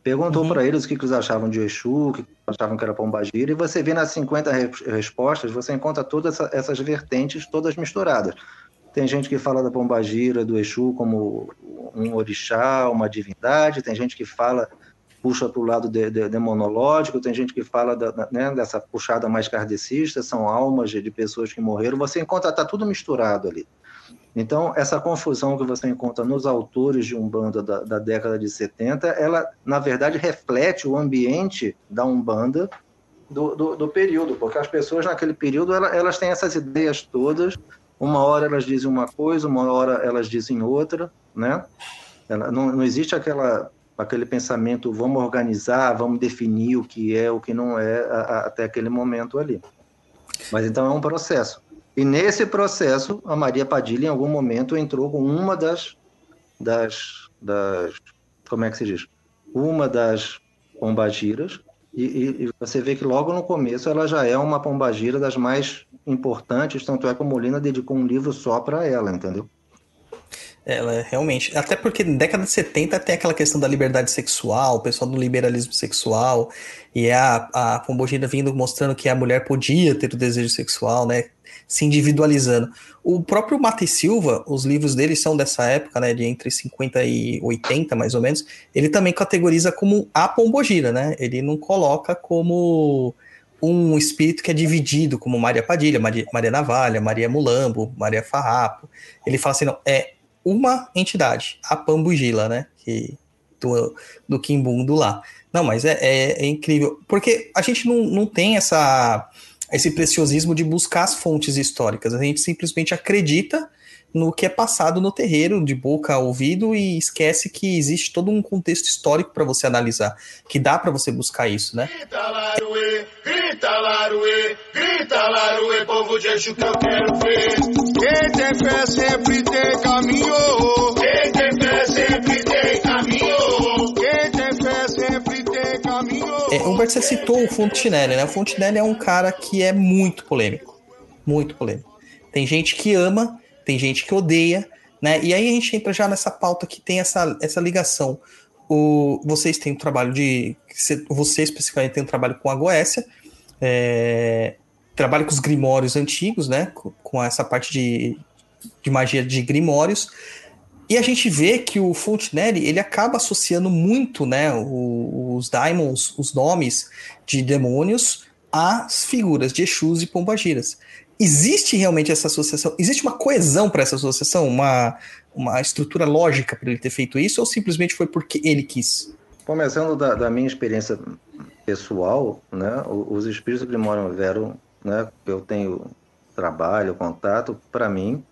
Speaker 7: Perguntou
Speaker 2: Uhum.
Speaker 7: para eles o que, que eles achavam de Exu, o que achavam que era Pombagira, e você vê nas 50 re- respostas, você encontra todas essa, essas vertentes todas misturadas. Tem gente que fala da Pombagira, do Exu como um orixá, uma divindade, tem gente que fala, puxa para o lado de, de, demonológico, tem gente que fala da, né, dessa puxada mais kardecista, são almas de, de pessoas que morreram, você encontra, está tudo misturado ali. Então, essa confusão que você encontra nos autores de Umbanda da, da década de 70, ela, na verdade, reflete o ambiente da Umbanda do, do, do período, porque as pessoas naquele período, ela, elas têm essas ideias todas, uma hora elas dizem uma coisa, uma hora elas dizem outra, né? Ela, não, não existe aquela, aquele pensamento, vamos organizar, vamos definir o que é, o que não é, a, a, até aquele momento ali. Mas então é um processo. E nesse processo, a Maria Padilha, em algum momento, entrou com uma das, das, das como é que se diz? Uma das pombagiras, e, e, e, você vê que logo no começo ela já é uma pombagira das mais importantes, tanto é que o Molina dedicou um livro só para ela, entendeu?
Speaker 2: Ela realmente. Até porque na década de 70 tem aquela questão da liberdade sexual, o pessoal do liberalismo sexual, e é a, a Pombogira vindo mostrando que a mulher podia ter o desejo sexual, né? Se individualizando. O próprio Mate Silva, os livros dele são dessa época, né? De entre 50 e 80, mais ou menos. Ele também categoriza como a Pombogira, né? Ele não coloca como um espírito que é dividido, como Maria Padilha, Maria, Maria Navalha, Maria Mulambo, Maria Farrapo. Ele fala assim, não, é uma entidade, a Pambugila, né? Que, do, do Kimbundo lá. Não, mas é, é, é, incrível, porque a gente não, não tem essa, esse preciosismo de buscar as fontes históricas, a gente simplesmente acredita no que é passado no terreiro, de boca a ouvido, e esquece que existe todo um contexto histórico para você analisar, que dá para você buscar isso, né?
Speaker 5: Grita Laruê, grita Laruê, grita Laruê, povo de Exu que eu quero ver. Quem tem fé sempre tem caminho. Quem tem fé sempre tem caminho. Quem tem fé sempre tem caminho.
Speaker 2: É, Humberto, você citou o Fontenelle, né? O Fontenelle é um cara que é muito polêmico. Muito polêmico. Tem gente que ama, tem gente que odeia, né? E aí a gente entra já nessa pauta que tem essa, essa ligação. O, vocês têm um trabalho de. Você especificamente tem um trabalho com a Goécia, é, trabalho com os grimórios antigos, né? Com, com essa parte de, de magia de grimórios. E a gente vê que o Fontenelle ele acaba associando muito, né, os daimons, os nomes de demônios, às figuras de Exus e Pombagiras. Existe realmente essa associação? Existe uma coesão para essa associação? Uma, uma estrutura lógica para ele ter feito isso? Ou simplesmente foi porque ele quis?
Speaker 7: Começando da, da minha experiência pessoal, né, os espíritos que moram vieram, né, eu tenho trabalho, contato, para mim,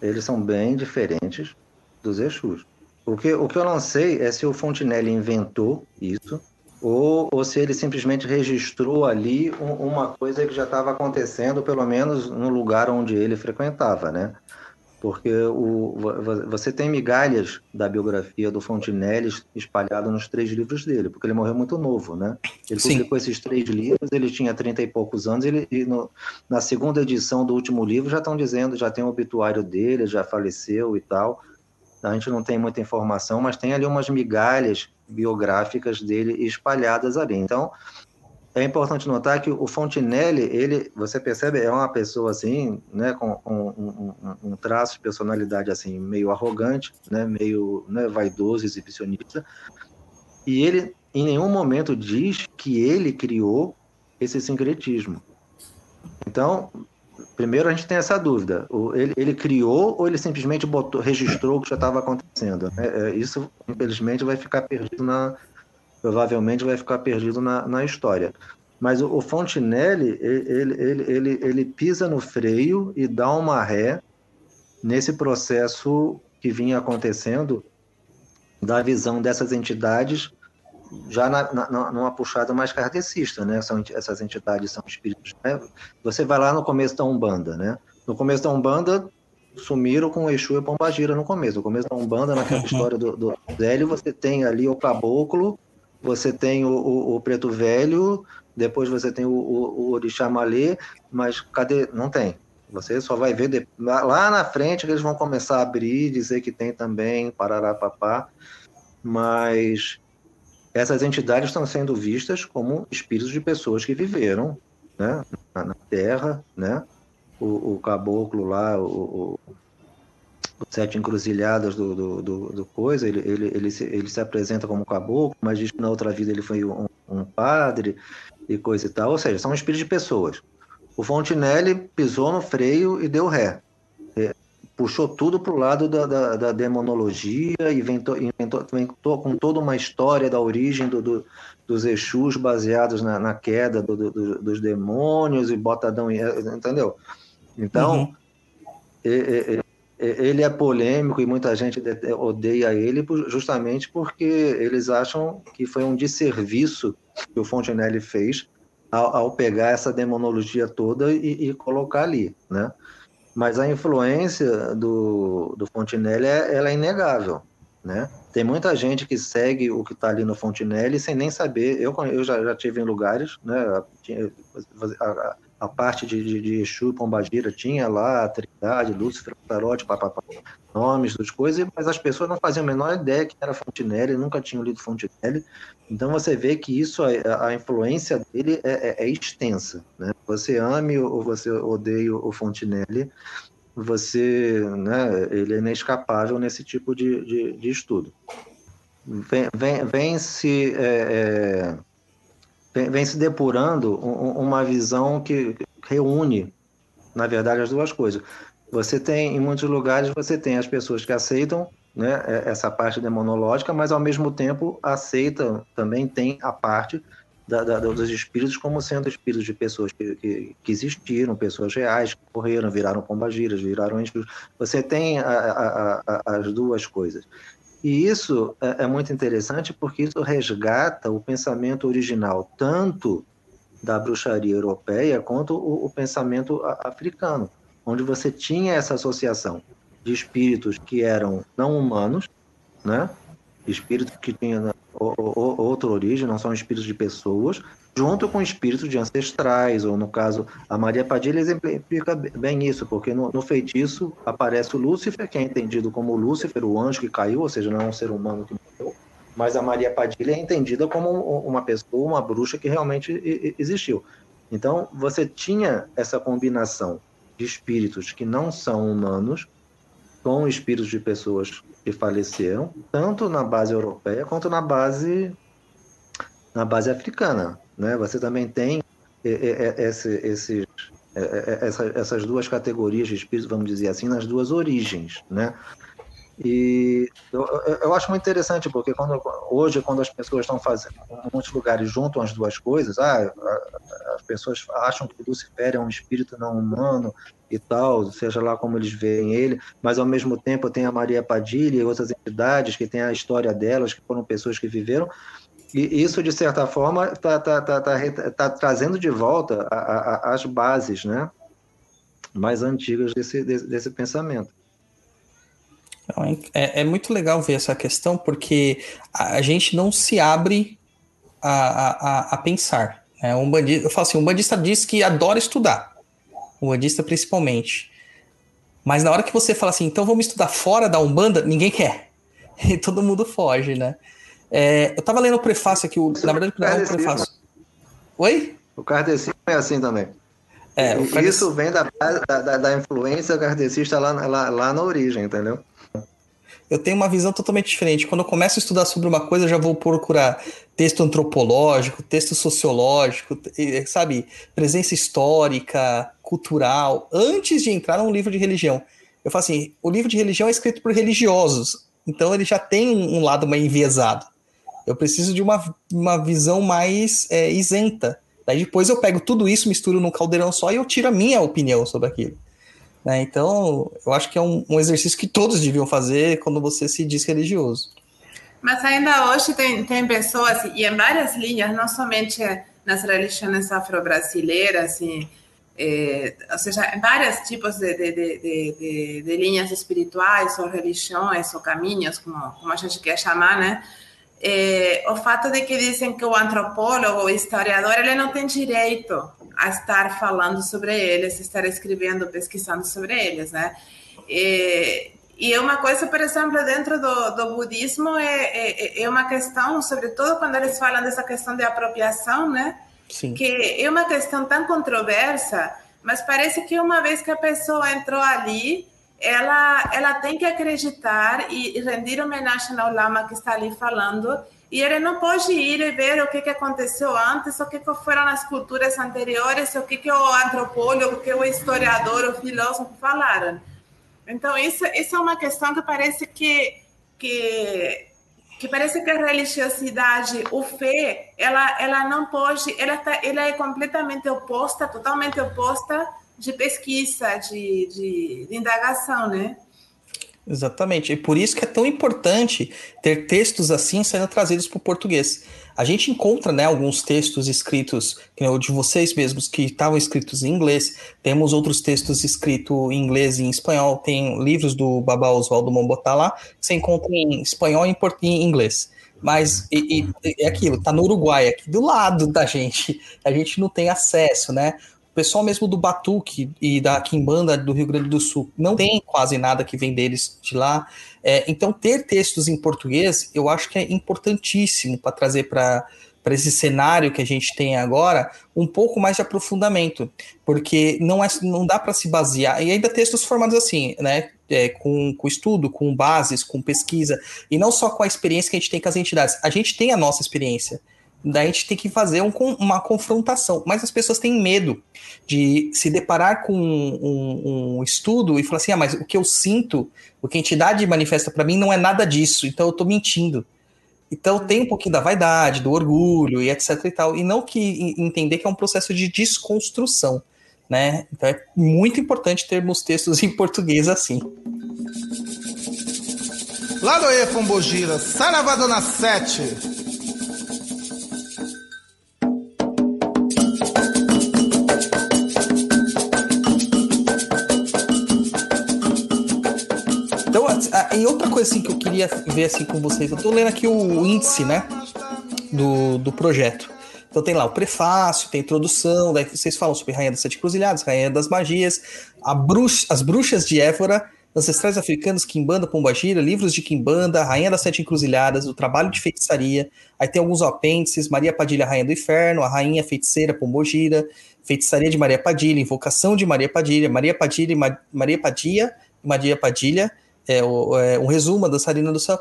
Speaker 7: eles são bem diferentes dos Exus. O que, o que eu não sei é se o Fontenelle inventou isso ou, ou se ele simplesmente registrou ali um- uma coisa que já estava acontecendo, pelo menos no lugar onde ele frequentava, né? Porque o, vo- você tem migalhas da biografia do Fontenelle espalhado nos três livros dele, porque ele morreu muito novo, né? Ele
Speaker 2: Sim.
Speaker 7: publicou esses três livros, ele tinha 30 e poucos anos, ele, e no- na segunda edição do último livro já estão dizendo, já tem o obituário dele, já faleceu e tal. A gente não tem muita informação, mas tem ali umas migalhas biográficas dele espalhadas ali. Então, é importante notar que o Fontenelle, ele, você percebe, é uma pessoa assim, né, com, um, um- um traço de personalidade assim meio arrogante, né, meio né, vaidoso, exibicionista. E ele, em nenhum momento, diz que ele criou esse sincretismo. Então, primeiro a gente tem essa dúvida: ele, ele criou ou ele simplesmente botou, registrou o que já estava acontecendo? É, é, isso, infelizmente, vai ficar perdido na, provavelmente vai ficar perdido na, na história. Mas o, o ele, ele, ele, ele pisa no freio e dá uma ré nesse processo que vinha acontecendo da visão dessas entidades já na, na, numa puxada mais kardecista, né? São, essas entidades são espíritos. Né? Você vai lá no começo da Umbanda, né? No começo da Umbanda, sumiram com Exu e Pombagira no começo. No começo da Umbanda, naquela história do, do velho, você tem ali o caboclo, você tem o, o, o preto velho, depois você tem o, o, o orixá malê, mas cadê? Não tem. Você só vai ver de... lá na frente que eles vão começar a abrir, dizer que tem também, parará papá, mas essas entidades estão sendo vistas como espíritos de pessoas que viveram né, na, na Terra, né? O, o caboclo lá, o, o, o sete encruzilhadas do, do, do, do coisa, ele, ele, ele, se, ele se apresenta como caboclo, mas diz que na outra vida ele foi um, um padre e coisa e tal, ou seja, são espíritos de pessoas. O Fontenelle pisou no freio e deu ré. Puxou tudo para o lado da, da, da, demonologia, inventou, inventou, inventou, com toda uma história da origem do, do, dos Exus baseados na, na queda do, dos demônios e botadão, entendeu? Então, uhum. ele é polêmico e muita gente odeia ele justamente porque eles acham que foi um desserviço que o Fontenelle fez ao, ao pegar essa demonologia toda e, e, colocar ali, né? Mas a influência do, do Fontenelle é, ela é inegável, né? Tem muita gente que segue o que está ali no Fontenelle sem nem saber. Eu, eu já, já tive em lugares, né? A, parte de, de, de Exu Pombagira tinha lá a Trindade, Lúcifer, Tarote, papapá. nomes das coisas, mas as pessoas não faziam a menor ideia que era Fontenelle, nunca tinham lido Fontenelle. Então você vê que isso, a, a influência dele é, é, é extensa. Né? Você ame ou você odeia o Fontenelle, você, né, ele é inescapável nesse tipo de, de, de estudo. Vem, vem, vem se é, é, vem, se depurando uma visão que reúne, na verdade, as duas coisas. Você tem, em muitos lugares, você tem as pessoas que aceitam né, essa parte demonológica, mas ao mesmo tempo aceitam, também tem a parte da, da, dos espíritos como sendo espíritos de pessoas que, que, que, existiram, pessoas reais, que morreram, viraram pombagiras, viraram espíritos. Você tem a, a, a, as duas coisas. E isso é, é muito interessante porque isso resgata o pensamento original, tanto da bruxaria europeia quanto o, o pensamento africano, onde você tinha essa associação de espíritos que eram não humanos, né? Espíritos que tinham outra origem, não são espíritos de pessoas, junto com espíritos de ancestrais, ou no caso, a Maria Padilha exemplifica bem isso, porque no, no, feitiço aparece o Lúcifer, que é entendido como Lúcifer, o anjo que caiu, ou seja, não é um ser humano que morreu, mas a Maria Padilha é entendida como uma pessoa, uma bruxa que realmente existiu. Então, você tinha essa combinação de espíritos que não são humanos com espíritos de pessoas que faleceram, tanto na base europeia quanto na base na base africana, né? Você também tem esse, esse, essas duas categorias de espíritos, vamos dizer assim, nas duas origens, né? E eu, eu acho muito interessante, porque quando, hoje, quando as pessoas estão fazendo, em muitos lugares juntam as duas coisas, ah, as pessoas acham que Lucifer é um espírito não humano e tal, seja lá como eles veem ele, mas ao mesmo tempo tem a Maria Padilha e outras entidades que têm a história delas, que foram pessoas que viveram, e isso, de certa forma, está tá, tá, tá, tá, trazendo de volta a, a, as bases né, mais antigas desse, desse, desse pensamento.
Speaker 2: Então, é, é, muito legal ver essa questão, porque a, a gente não se abre a, a, a pensar. Né? Um bandista, eu falo assim, um bandista diz que adora estudar, um bandista principalmente. Mas na hora que você fala assim, então vamos estudar fora da Umbanda, ninguém quer. E todo mundo foge, né? É, eu tava lendo o prefácio aqui, o, na verdade, não é o prefácio. Oi?
Speaker 7: O kardecismo é assim também. É, Isso vem da, da, da, influência kardecista lá, lá, lá na origem, entendeu?
Speaker 2: eu tenho uma visão totalmente diferente. Quando eu começo a estudar sobre uma coisa, eu já vou procurar texto antropológico, texto sociológico, sabe, presença histórica, cultural, antes de entrar num livro de religião. Eu falo assim, o livro de religião é escrito por religiosos, então ele já tem um lado mais enviesado. Eu preciso de uma, uma visão mais é, isenta. Daí depois eu pego tudo isso, misturo num caldeirão só e eu tiro a minha opinião sobre aquilo. Né? Então, eu acho que é um, um, exercício que todos deviam fazer quando você se diz religioso.
Speaker 6: Mas ainda hoje tem, tem pessoas, e em várias linhas, não somente nas religiões afro-brasileiras, assim, é, ou seja, vários tipos de, de, de, de, linhas espirituais, ou religiões, ou caminhos, como, como a gente quer chamar, né? É, o fato de que dizem que o antropólogo, o historiador, ele não tem direito a estar falando sobre eles, estar escrevendo, pesquisando sobre eles, né? E, e é uma coisa, por exemplo, dentro do, do budismo, é, é, é, uma questão, sobretudo quando eles falam dessa questão de apropriação, né? Sim. Que é uma questão tão controversa, mas parece que uma vez que a pessoa entrou ali, ela, ela tem que acreditar e, render homenagem ao lama que está ali falando e ele não pode ir e ver o que, que aconteceu antes, o que, que foram as culturas anteriores, o que, que o antropólogo, o que o historiador, o filósofo falaram. Então, isso, isso é uma questão que parece que, que, que parece que a religiosidade, o fé, ela, ela não pode, ela, tá, ela é completamente oposta, totalmente oposta de pesquisa, de, de, de indagação, né?
Speaker 2: Exatamente. E por isso que é tão importante ter textos assim sendo trazidos para o português. A gente encontra né, alguns textos escritos, de vocês mesmos, que estavam escritos em inglês. Temos outros textos escritos em inglês e em espanhol. Tem livros do Baba Oswaldo Mombotá lá, que você encontra em espanhol e em inglês. Mas e, e, é aquilo, tá no Uruguai, aqui do lado da gente. A gente não tem acesso, né? O pessoal mesmo do Batuque e da Quimbanda do Rio Grande do Sul não tem quase nada que vem deles de lá. É, então, ter textos em português eu acho que é importantíssimo para trazer para para esse cenário que a gente tem agora um pouco mais de aprofundamento, porque não é não dá para se basear e ainda textos formados assim, né, é, com, com estudo, com bases, com pesquisa e não só com a experiência que a gente tem com as entidades. A gente tem a nossa experiência, daí a gente tem que fazer um, uma confrontação, mas as pessoas têm medo de se deparar com um, um, estudo e falar assim, ah, mas o que eu sinto, o que a entidade manifesta para mim não é nada disso, então eu estou mentindo. Então tem um pouquinho da vaidade, do orgulho e etc e tal, e não que entender que é um processo de desconstrução, né? Então é muito importante termos textos em português assim.
Speaker 8: Ladoê Pombogira, Saravadona 7.
Speaker 2: Então, e outra coisa assim que eu queria ver assim com vocês, eu tô lendo aqui o índice, né, do, do projeto. Então tem lá o prefácio, tem a introdução, daí vocês falam sobre Rainha das Sete Cruzilhadas, Rainha das Magias, bruxa, as Bruxas de Évora, Ancestrais Africanos, Kimbanda, Pombagira, Livros de Kimbanda, Rainha das Sete Encruzilhadas, o Trabalho de Feitiçaria, aí tem alguns apêndices, Maria Padilha, Rainha do Inferno, a Rainha Feiticeira, Pombogira, Feitiçaria de Maria Padilha, Invocação de Maria Padilha, Maria Padilha, Maria Padilha, Maria Padilha, é, o, é, um resumo da Sarina do Céu.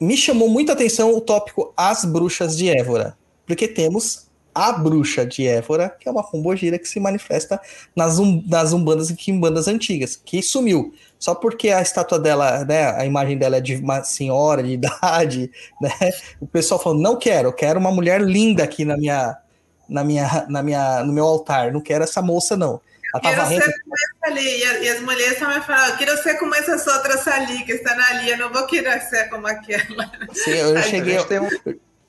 Speaker 2: Me chamou muita atenção o tópico As Bruxas de Évora, porque temos a bruxa de Évora, que é uma pombogira que se manifesta nas, um, nas umbandas e quimbandas antigas, que sumiu. Só porque a estátua dela, né, a imagem dela é de uma senhora de idade, né, o pessoal falou, não quero, eu quero uma mulher linda aqui na minha, na minha, na minha, no meu altar, não quero essa moça não. Ela
Speaker 6: Quero ser como essa ali. E, e as mulheres também falam, quero ser como essas outras ali que estão ali, eu não vou querer ser como aquela.
Speaker 2: Sim, eu cheguei...
Speaker 7: A gente tem, um-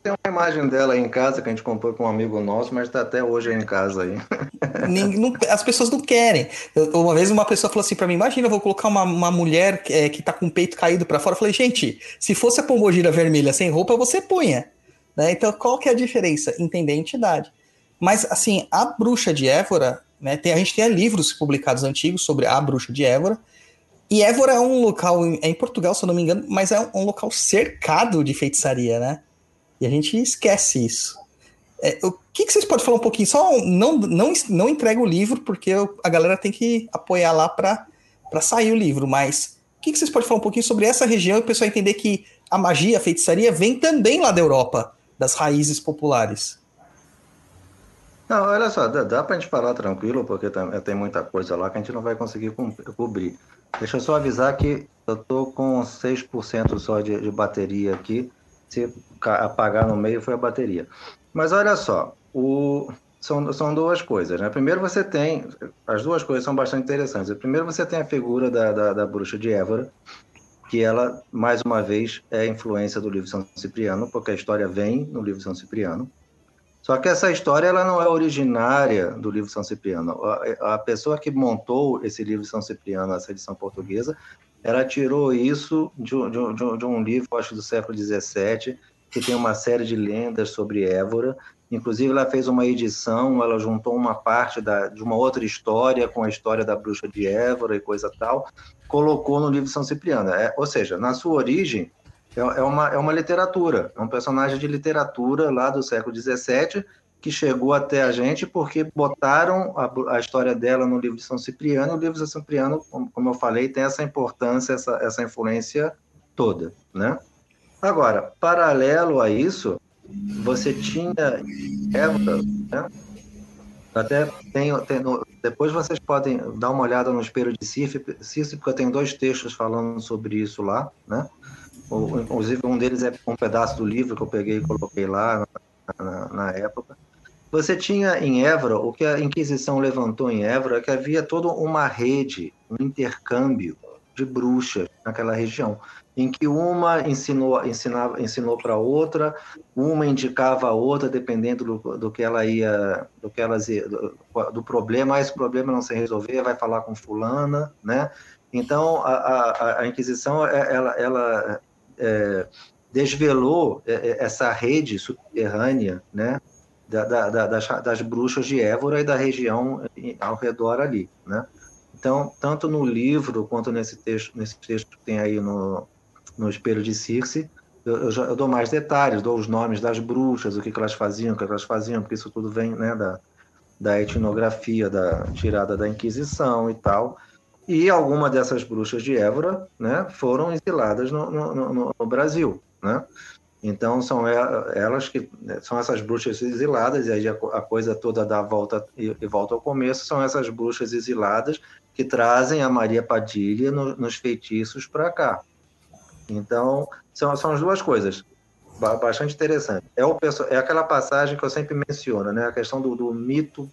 Speaker 7: tem uma imagem dela aí em casa que a gente comprou com um amigo nosso, mas tá até hoje aí em casa aí.
Speaker 2: As pessoas não querem. Eu- uma vez uma pessoa falou assim pra mim: Imagina, eu vou colocar uma, uma mulher é, que tá com o peito caído pra fora. Eu falei: Gente, se fosse a pombogira vermelha sem roupa, você punha. Né? Então, qual que é a diferença? Entender a entidade. Mas, assim, a bruxa de Évora, né? Tem, a gente tem livros publicados antigos sobre a bruxa de Évora. E Évora é um local, é em Portugal, se eu não me engano, mas é um, local cercado de feitiçaria, né? E a gente esquece isso. É, o que, que vocês podem falar um pouquinho? Só não, não, não entrega o livro, porque a galera tem que apoiar lá para sair o livro, mas o que, que vocês podem falar um pouquinho sobre essa região e o pessoal entender que a magia, a feitiçaria vem também lá da Europa, das raízes populares?
Speaker 7: Não, olha só, dá, dá pra gente falar tranquilo, porque tem, tem muita coisa lá que a gente não vai conseguir cobrir. Deixa eu só avisar que eu tô com 6% só de, de bateria aqui. Se apagar no meio foi a bateria. Mas olha só, o, são, são duas coisas, né? Primeiro você tem, as duas coisas são bastante interessantes. Primeiro você tem a figura da, da, da bruxa de Évora, que ela, mais uma vez, é influência do livro São Cipriano, porque a história vem no livro São Cipriano. Só que essa história ela não é originária do livro São Cipriano. A, a pessoa que montou esse livro São Cipriano, essa edição portuguesa, ela tirou isso de, de de um livro, acho do século XVII, que tem uma série de lendas sobre Évora. Inclusive, ela fez uma edição, ela juntou uma parte da, de uma outra história com a história da bruxa de Évora e coisa tal, colocou no livro São Cipriano. É, ou seja, na sua origem, é, é uma, é uma literatura, é um personagem de literatura lá do século XVII que chegou até a gente porque botaram a, a história dela no livro de São Cipriano. E o livro de São Cipriano, como, como eu falei, tem essa importância, essa, essa influência toda, né? Agora, paralelo a isso, você tinha né? Até tem no- depois vocês podem dar uma olhada no Espelho de Sísifo, porque eu tenho dois textos falando sobre isso lá, né? Inclusive um deles é um pedaço do livro que eu peguei e coloquei lá na, na- na época. Você tinha em Évora, o que a Inquisição levantou em Évora, é que havia toda uma rede, um intercâmbio de bruxas naquela região, em que uma ensinou, ensinava, ensinou para outra, uma indicava a outra, dependendo do, do que ela ia, do que elas ia, do, do problema, ah, esse problema não se resolver, vai falar com fulana, né? Então a, a, a Inquisição, é- ela, ela é, desvelou é, é, essa rede subterrânea, né? da, da, da, das, das bruxas de Évora e da região ao redor ali, né? Então, tanto no livro quanto nesse texto, nesse texto que tem aí no, no Espelho de Circe, eu, eu, eu dou mais detalhes, dou os nomes das bruxas, o que, que elas faziam, o que elas faziam, porque isso tudo vem né, da, da etnografia, da tirada da Inquisição e tal. E algumas dessas bruxas de Évora né, foram exiladas no, no, no, Brasil. Né? Então são elas que né, são essas bruxas exiladas e aí a, coisa toda dá volta e, volta ao começo são essas bruxas exiladas que trazem a Maria Padilha no, nos feitiços para cá. Então são, são as duas coisas bastante interessante. É, o, é aquela passagem que eu sempre menciono, né? A questão do, do mito,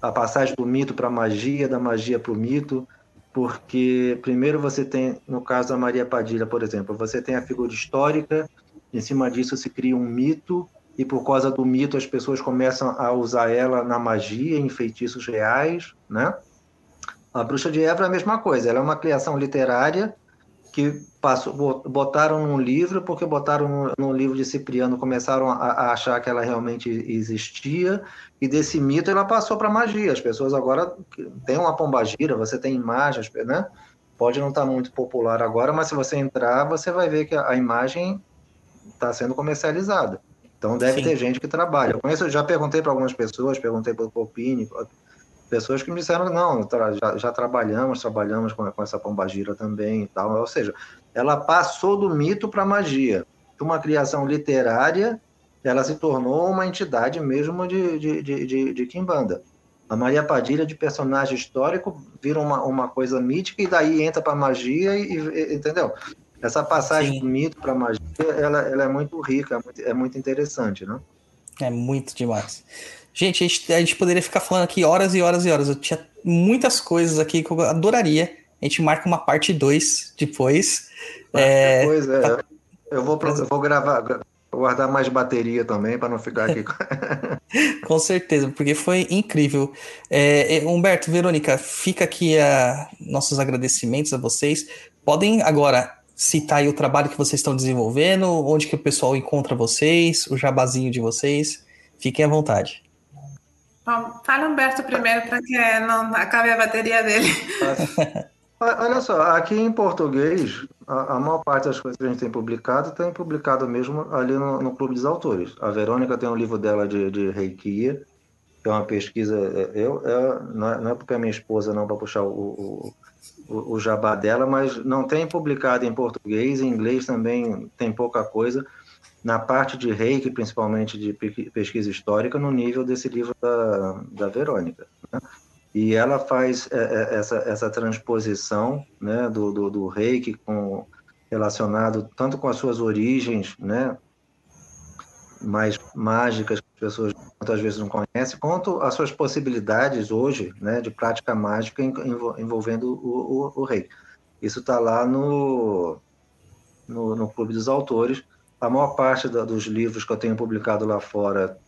Speaker 7: a passagem do mito para magia, da magia para o mito, porque primeiro você tem, no caso da Maria Padilha, por exemplo, você tem a figura histórica em cima disso se cria um mito e por causa do mito as pessoas começam a usar ela na magia, em feitiços reais, né? A Bruxa de Évora é a mesma coisa, ela é uma criação literária que passou, botaram num livro, porque botaram no, no livro de Cipriano, começaram a, a, achar que ela realmente existia, e desse mito ela passou para magia. As pessoas agora têm uma pombagira, você tem imagens, né? Pode não estar tá muito popular agora, mas se você entrar, você vai ver que a, a imagem está sendo comercializada. Então deve Sim. ter gente que trabalha. Eu conheço, já perguntei para algumas pessoas, perguntei para o Copini, pessoas que me disseram não, já, já trabalhamos, trabalhamos com, com essa pombagira também e tal. Ou seja, ela passou do mito para a magia. De uma criação literária, ela se tornou uma entidade mesmo de, de, de, de, de Kimbanda. A Maria Padilha, de personagem histórico, vira uma, uma coisa mítica e daí entra para a magia, e, e, entendeu? Essa passagem Sim. do mito para magia, ela, ela é muito rica, é muito, é muito interessante, né?
Speaker 2: É muito demais. Gente, a gente, a gente poderia ficar falando aqui horas e horas e horas. Eu tinha muitas coisas aqui que eu adoraria. A gente marca uma parte 2 depois.
Speaker 7: É, pois é. Tá... Eu, vou, eu vou gravar, guardar mais bateria também para não ficar aqui.
Speaker 2: Com certeza, porque foi incrível. É, é, Humberto, Verônica, fica aqui a, nossos agradecimentos a vocês. Podem agora citar aí o trabalho que vocês estão desenvolvendo, onde que o pessoal encontra vocês, o jabazinho de vocês. Fiquem à vontade.
Speaker 6: Bom, fala Humberto primeiro para que não acabe a bateria dele.
Speaker 7: Olha só, aqui em português, a, a, maior parte das coisas que a gente tem publicado tem publicado mesmo ali no, no Clube dos Autores. A Verônica tem um livro dela de, de Reikia, que é uma pesquisa. É, eu, é, não, é, não é porque é minha esposa, não, para puxar o, o, o jabá dela, mas não tem publicado em português, em inglês também tem pouca coisa, na parte de reiki, principalmente de pesquisa histórica, no nível desse livro da, da Verônica. Né? E ela faz é, é, essa, essa transposição né, do, do, do reiki com, relacionado tanto com as suas origens, né, mais mágicas que as pessoas muitas vezes não conhecem, quanto as suas possibilidades hoje né, de prática mágica envolvendo o, o, o rei. Isso está lá no, no, no, Clube dos Autores. A maior parte da, dos livros que eu tenho publicado lá fora,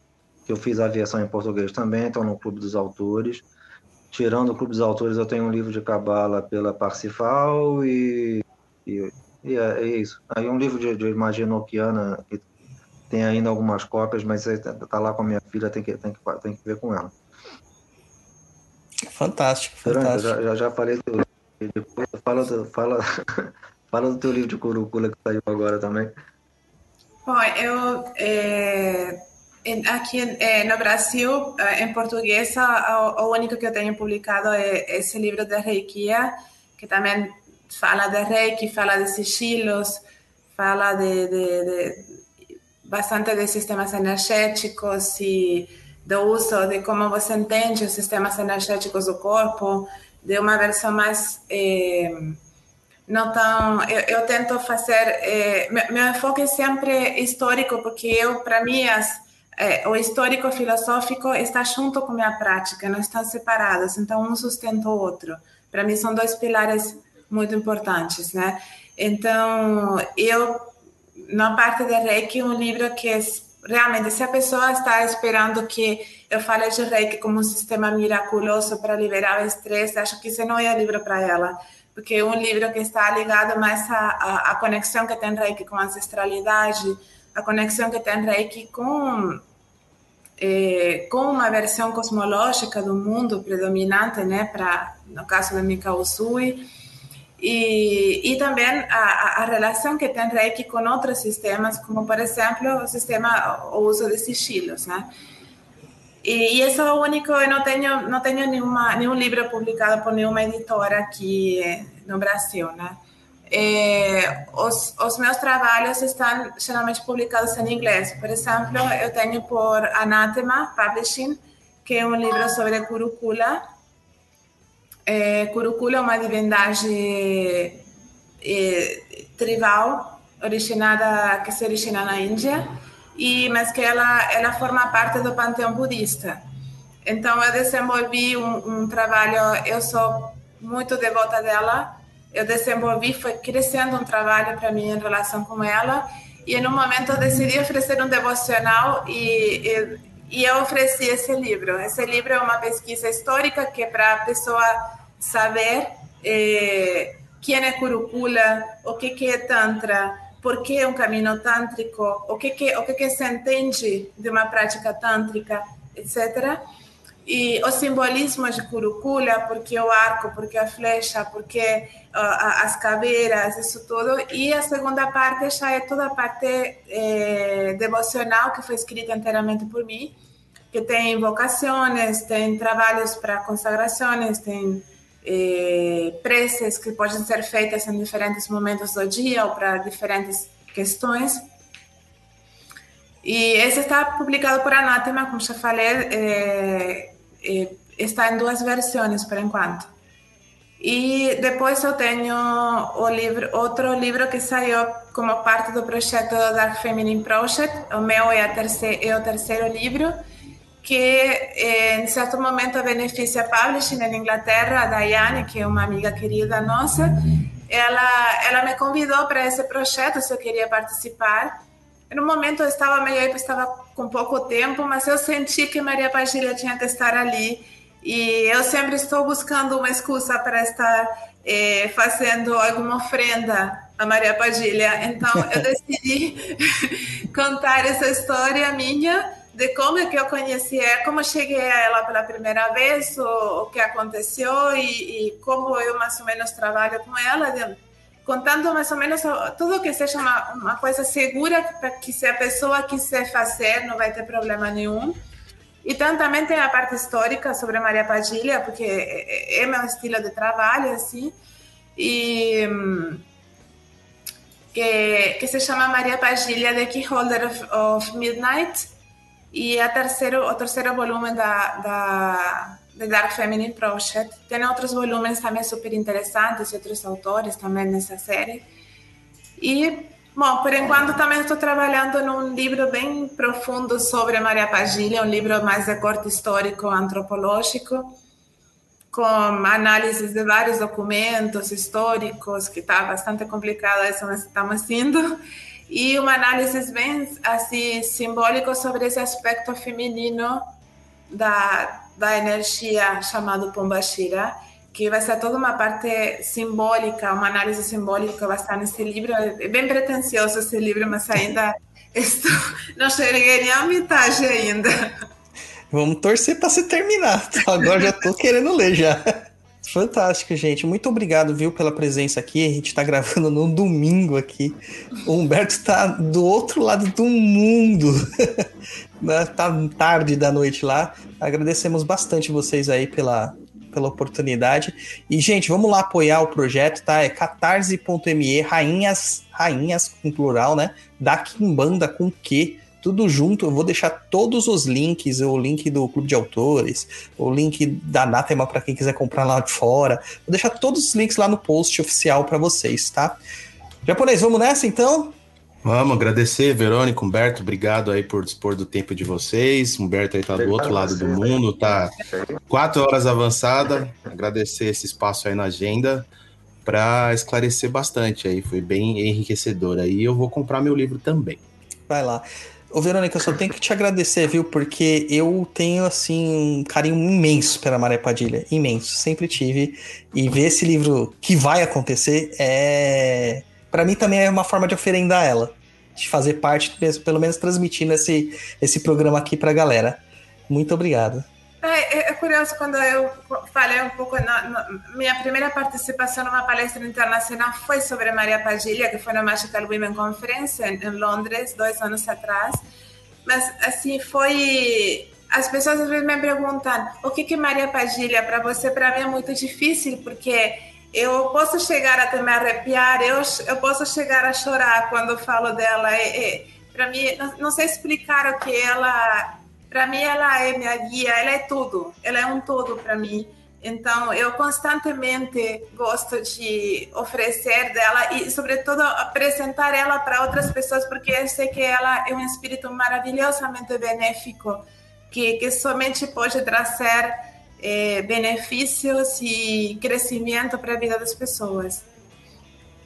Speaker 7: que eu fiz a versão em português também, estão no Clube dos Autores. Tirando o Clube dos Autores, eu tenho um livro de cabala pela Parsifal e, e, e é, é, isso. Aí um livro de, de magia noquiana que tem ainda algumas cópias, mas está lá com a minha filha, tem que, tem que, tem que ver com ela.
Speaker 2: Fantástico, fantástico.
Speaker 7: Já, já, já falei do depois fala, do, fala, fala do teu livro de Curucula que saiu agora também.
Speaker 6: Bom, eu é, aqui é, no Brasil, é, em português, o, o, único que eu tenho publicado é esse livro de Reikia, que também fala de Reiki, fala de sigilos, fala de, de, de bastante de sistemas energéticos e do uso de como você entende os sistemas energéticos do corpo, de uma versão mais eh, não tão eu, eu tento fazer eh, meu, meu, enfoque é sempre histórico porque eu para mim as, eh, o histórico filosófico está junto com minha prática não estão separados então um sustenta o outro. Para mim são dois pilares muito importantes né? Então eu na parte de Reiki, um livro que é realmente, se a pessoa está esperando que eu fale de Reiki como um sistema miraculoso para liberar o estresse, acho que esse não é livro para ela, porque é um livro que está ligado mais à, à, conexão que tem Reiki com a ancestralidade, a conexão que tem Reiki com é, com uma versão cosmológica do mundo predominante, né, para no caso do Mikao Usui, e, e também a, a, relação que tem Reiki com outros sistemas, como por exemplo o sistema, o uso de sigilos, né? E, isso é o único, eu não tenho, nenhuma, nenhum livro publicado por nenhuma editora aqui no Brasil, né? É, os, os, meus trabalhos estão geralmente publicados em inglês. Por exemplo, eu tenho por Anathema Publishing, que é um livro sobre Kurukula. É, Kurukula é uma divindade tribal originada que se origina na Índia, e mas que ela ela forma parte do panteão budista. Então eu desenvolvi um, um trabalho, eu sou muito devota dela eu desenvolvi, foi crescendo um trabalho para mim em relação com ela. E um momento eu decidi oferecer um devocional e, e, e eu ofereci esse livro. Esse livro é uma pesquisa histórica que é para a pessoa saber eh, quem é Kurukula, o que, que é Tantra, por que é um caminho tântrico, o que, que, o que, que se entende de uma prática tântrica, etc e o simbolismo de Curupula, porque o arco, porque a flecha, porque uh, as caveiras, isso tudo. E a segunda parte já é toda a parte eh, devocional que foi escrita inteiramente por mim, que tem invocações, tem trabalhos para consagrações, tem eh, preces que podem ser feitas em diferentes momentos do dia ou para diferentes questões. E esse está publicado por Anátema, como já falei, eh, eh, está em duas versões por enquanto. E depois eu tenho o livro, outro livro que saiu como parte do projeto Dark Feminine Project. O meu é, terceiro, é o terceiro livro, que eh, em certo momento beneficia Publishing na Inglaterra, a Daiane, que é uma amiga querida nossa. Ela, ela me convidou para esse projeto, se eu queria participar. No momento eu estava meio estava com pouco tempo, mas eu senti que Maria Padilha tinha que estar ali e eu sempre estou buscando uma excusa para estar eh, fazendo alguma ofrenda a Maria Padilha. Então eu decidi contar essa história minha de como é que eu conheci ela, como cheguei a ela pela primeira vez, o, o que aconteceu e, e, como eu mais ou menos trabalho com ela. De, contando mais ou menos tudo que seja uma, uma coisa segura para que se a pessoa quiser fazer não vai ter problema nenhum. E também tem a parte histórica sobre Maria Padilha, porque é, é meu estilo de trabalho, assim, e que, que se chama Maria Padilha, The Keyholder of, of Midnight, e a terceiro, o terceiro volume da, da The Dark Feminine Project. Tem outros volumes também super interessantes e outros autores também nessa série. E, bom, por enquanto também estou trabalhando num livro bem profundo sobre Maria Padilha, um livro mais de corte histórico antropológico, com análises de vários documentos históricos, que está bastante complicado isso, mas estamos indo. E uma análise bem assim simbólico sobre esse aspecto feminino da da energia chamado Pombashira, que vai ser toda uma parte simbólica, uma análise simbólica vai estar nesse livro. É bem pretencioso esse livro, mas ainda estou, não cheguei nem à metade ainda.
Speaker 2: Vamos torcer para se terminar. Agora já estou querendo ler já. Fantástico, gente. Muito obrigado, viu, pela presença aqui. A gente está gravando no domingo aqui. O Humberto está do outro lado do mundo. Tá tarde da noite lá. Agradecemos bastante vocês aí pela, pela oportunidade. E, gente, vamos lá apoiar o projeto, tá? É catarse.me, rainhas, rainhas com plural, né? Da Kimbanda com Q tudo junto. Eu vou deixar todos os links, o link do Clube de Autores, o link da Anatema para quem quiser comprar lá de fora. Vou deixar todos os links lá no post oficial para vocês, tá? Japonês, vamos nessa então?
Speaker 3: Vamos agradecer, Verônica, Humberto, obrigado aí por dispor do tempo de vocês. Humberto aí tá do outro lado do mundo, tá quatro horas avançada. Agradecer esse espaço aí na agenda para esclarecer bastante aí, foi bem enriquecedor. Aí eu vou comprar meu livro também.
Speaker 2: Vai lá. Ô, Verônica, eu só tenho que te agradecer, viu? Porque eu tenho, assim, um carinho imenso pela Maria Padilha. Imenso. Sempre tive. E ver esse livro que vai acontecer é. para mim também é uma forma de oferendar ela. de fazer parte, pelo menos transmitindo esse, esse programa aqui para a galera. Muito obrigado.
Speaker 6: É, é, curioso quando eu falei um pouco na, na, minha primeira participação numa palestra internacional foi sobre Maria Padilha que foi na Magical Women Conference em, em Londres dois anos atrás. Mas assim foi as pessoas às vezes me perguntam o que que Maria Padilha para você para mim é muito difícil porque eu posso chegar até me arrepiar eu eu posso chegar a chorar quando falo dela para mim não, não sei explicar o que ela para mim ela é minha guia, ela é tudo, ela é um todo para mim. Então, eu constantemente gosto de oferecer dela e, sobretudo, apresentar ela para outras pessoas, porque eu sei que ela é um espírito maravilhosamente benéfico, que, que somente pode trazer eh, benefícios e crescimento para a vida das pessoas.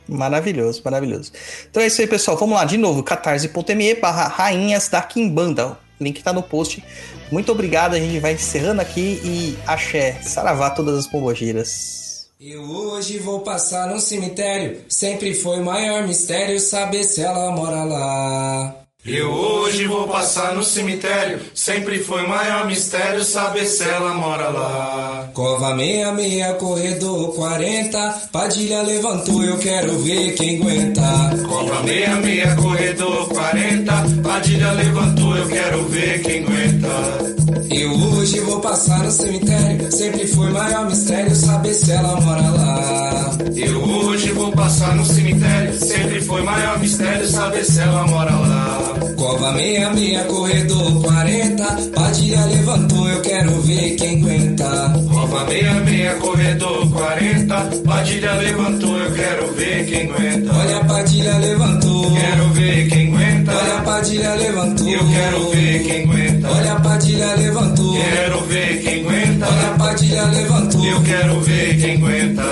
Speaker 2: Maravilhoso, maravilhoso. Então é isso aí, pessoal. Vamos lá, de novo, catarse.me barra rainhas da Kimbanda link tá no post. Muito obrigado, a gente vai encerrando aqui e axé, saravá todas as pombogiras.
Speaker 9: Eu hoje vou passar no cemitério, sempre foi maior mistério saber se ela mora lá.
Speaker 10: Eu hoje vou passar no cemitério. Sempre foi maior mistério saber se ela mora lá.
Speaker 9: Cova 66, corredor 40. Padilha levantou, eu quero ver quem aguenta.
Speaker 10: Cova 66, corredor 40. Padilha levantou, eu quero ver quem aguenta.
Speaker 9: Eu hoje vou passar no cemitério. Sempre foi maior mistério saber se ela mora lá.
Speaker 10: Eu hoje vou passar no cemitério. Sempre foi maior mistério saber se ela mora lá.
Speaker 9: Cova 66, corredor 40. Padilha levantou, eu quero ver quem aguenta.
Speaker 10: Cova 66, corredor 40. Padilha levantou, eu quero ver quem aguenta.
Speaker 9: Olha a Padilha levantou.
Speaker 10: Quero ver quem.
Speaker 9: Olha a Padilha levantou.
Speaker 10: Eu quero ver quem aguenta.
Speaker 9: Olha a Padilha levantou.
Speaker 10: Quero ver quem aguenta.
Speaker 9: Olha a Padilha levantou.
Speaker 10: Eu quero ver quem aguenta.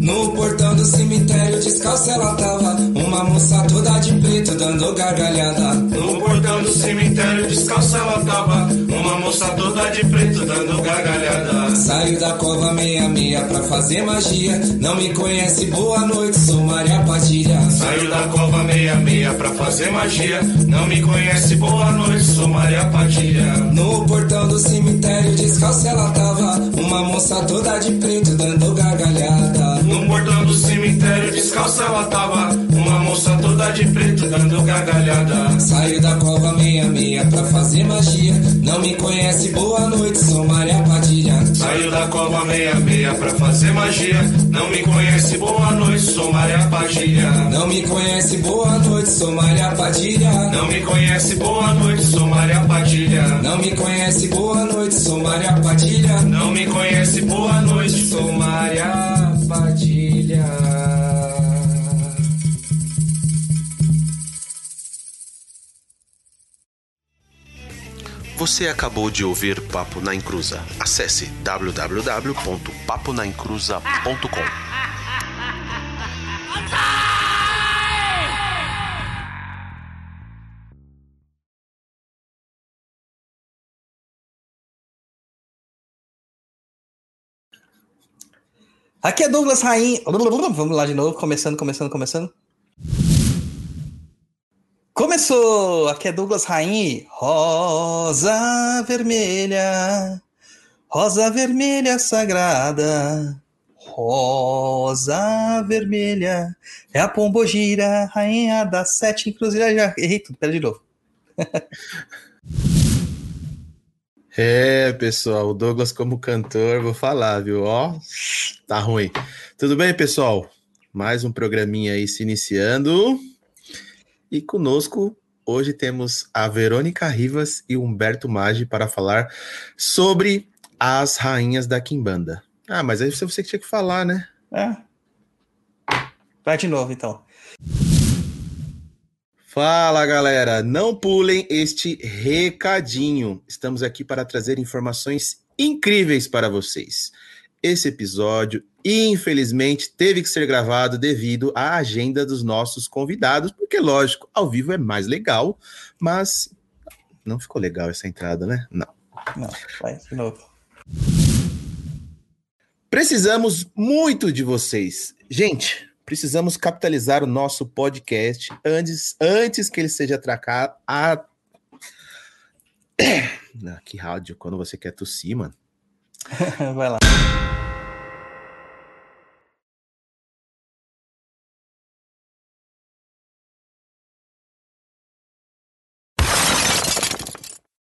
Speaker 9: No portão do cemitério descalça ela tava Uma moça toda de preto dando gargalhada
Speaker 10: cemitério descalça ela tava Uma moça toda de preto dando gargalhada.
Speaker 9: Saiu da cova meia meia pra fazer magia. Não me conhece, boa noite, sou Maria Padilha.
Speaker 10: Saiu da cova meia meia pra fazer magia. Não me conhece, boa noite, sou Maria Padilha.
Speaker 9: No portão do cemitério descalça ela tava Uma moça toda de preto dando gargalhada.
Speaker 10: No portão do cemitério descalça ela tava Uma moça toda de preto dando gargalhada.
Speaker 9: Saiu da cova meia meia pra fazer magia. Não me conhece, boa noite, sou Maria Padilha.
Speaker 10: Saiu da cova meia meia pra fazer magia. Não me conhece, boa noite, sou Maria Padilha.
Speaker 9: Não me conhece, boa noite, sou Maria Padilha.
Speaker 10: Não me conhece, boa noite, sou Maria Padilha.
Speaker 9: Não me conhece, boa noite, sou Maria Padilha.
Speaker 10: Não me conhece, boa noite,
Speaker 9: sou Maria Padilha
Speaker 3: Você acabou de ouvir Papo na Encruza. Acesse www.paponaencruza.com.
Speaker 2: Aqui é Douglas Rainha. Vamos lá de novo, começando, começando, começando. Começou! Aqui é Douglas Rainha. Rosa vermelha, rosa vermelha sagrada, rosa vermelha. É a pombogira, rainha das sete encruzilhadas. Já errei tudo, pera de novo.
Speaker 3: É, pessoal, o Douglas como cantor, vou falar, viu? Ó, tá ruim. Tudo bem, pessoal? Mais um programinha aí se iniciando. E conosco hoje temos a Verônica Rivas e Humberto Maggi para falar sobre as rainhas da Quimbanda. Ah, mas aí você que tinha que falar, né?
Speaker 2: É. Vai de novo, então.
Speaker 3: Fala galera, não pulem este recadinho. Estamos aqui para trazer informações incríveis para vocês. Esse episódio, Infelizmente, teve que ser gravado devido à agenda dos nossos convidados, porque, lógico, ao vivo é mais legal, mas não ficou legal essa entrada, né? Não.
Speaker 2: Não, vai de novo.
Speaker 3: Precisamos muito de vocês. Gente, precisamos capitalizar o nosso podcast antes, antes que ele seja atracado. A... Ah, que rádio, quando você quer tossir, mano.
Speaker 2: vai lá.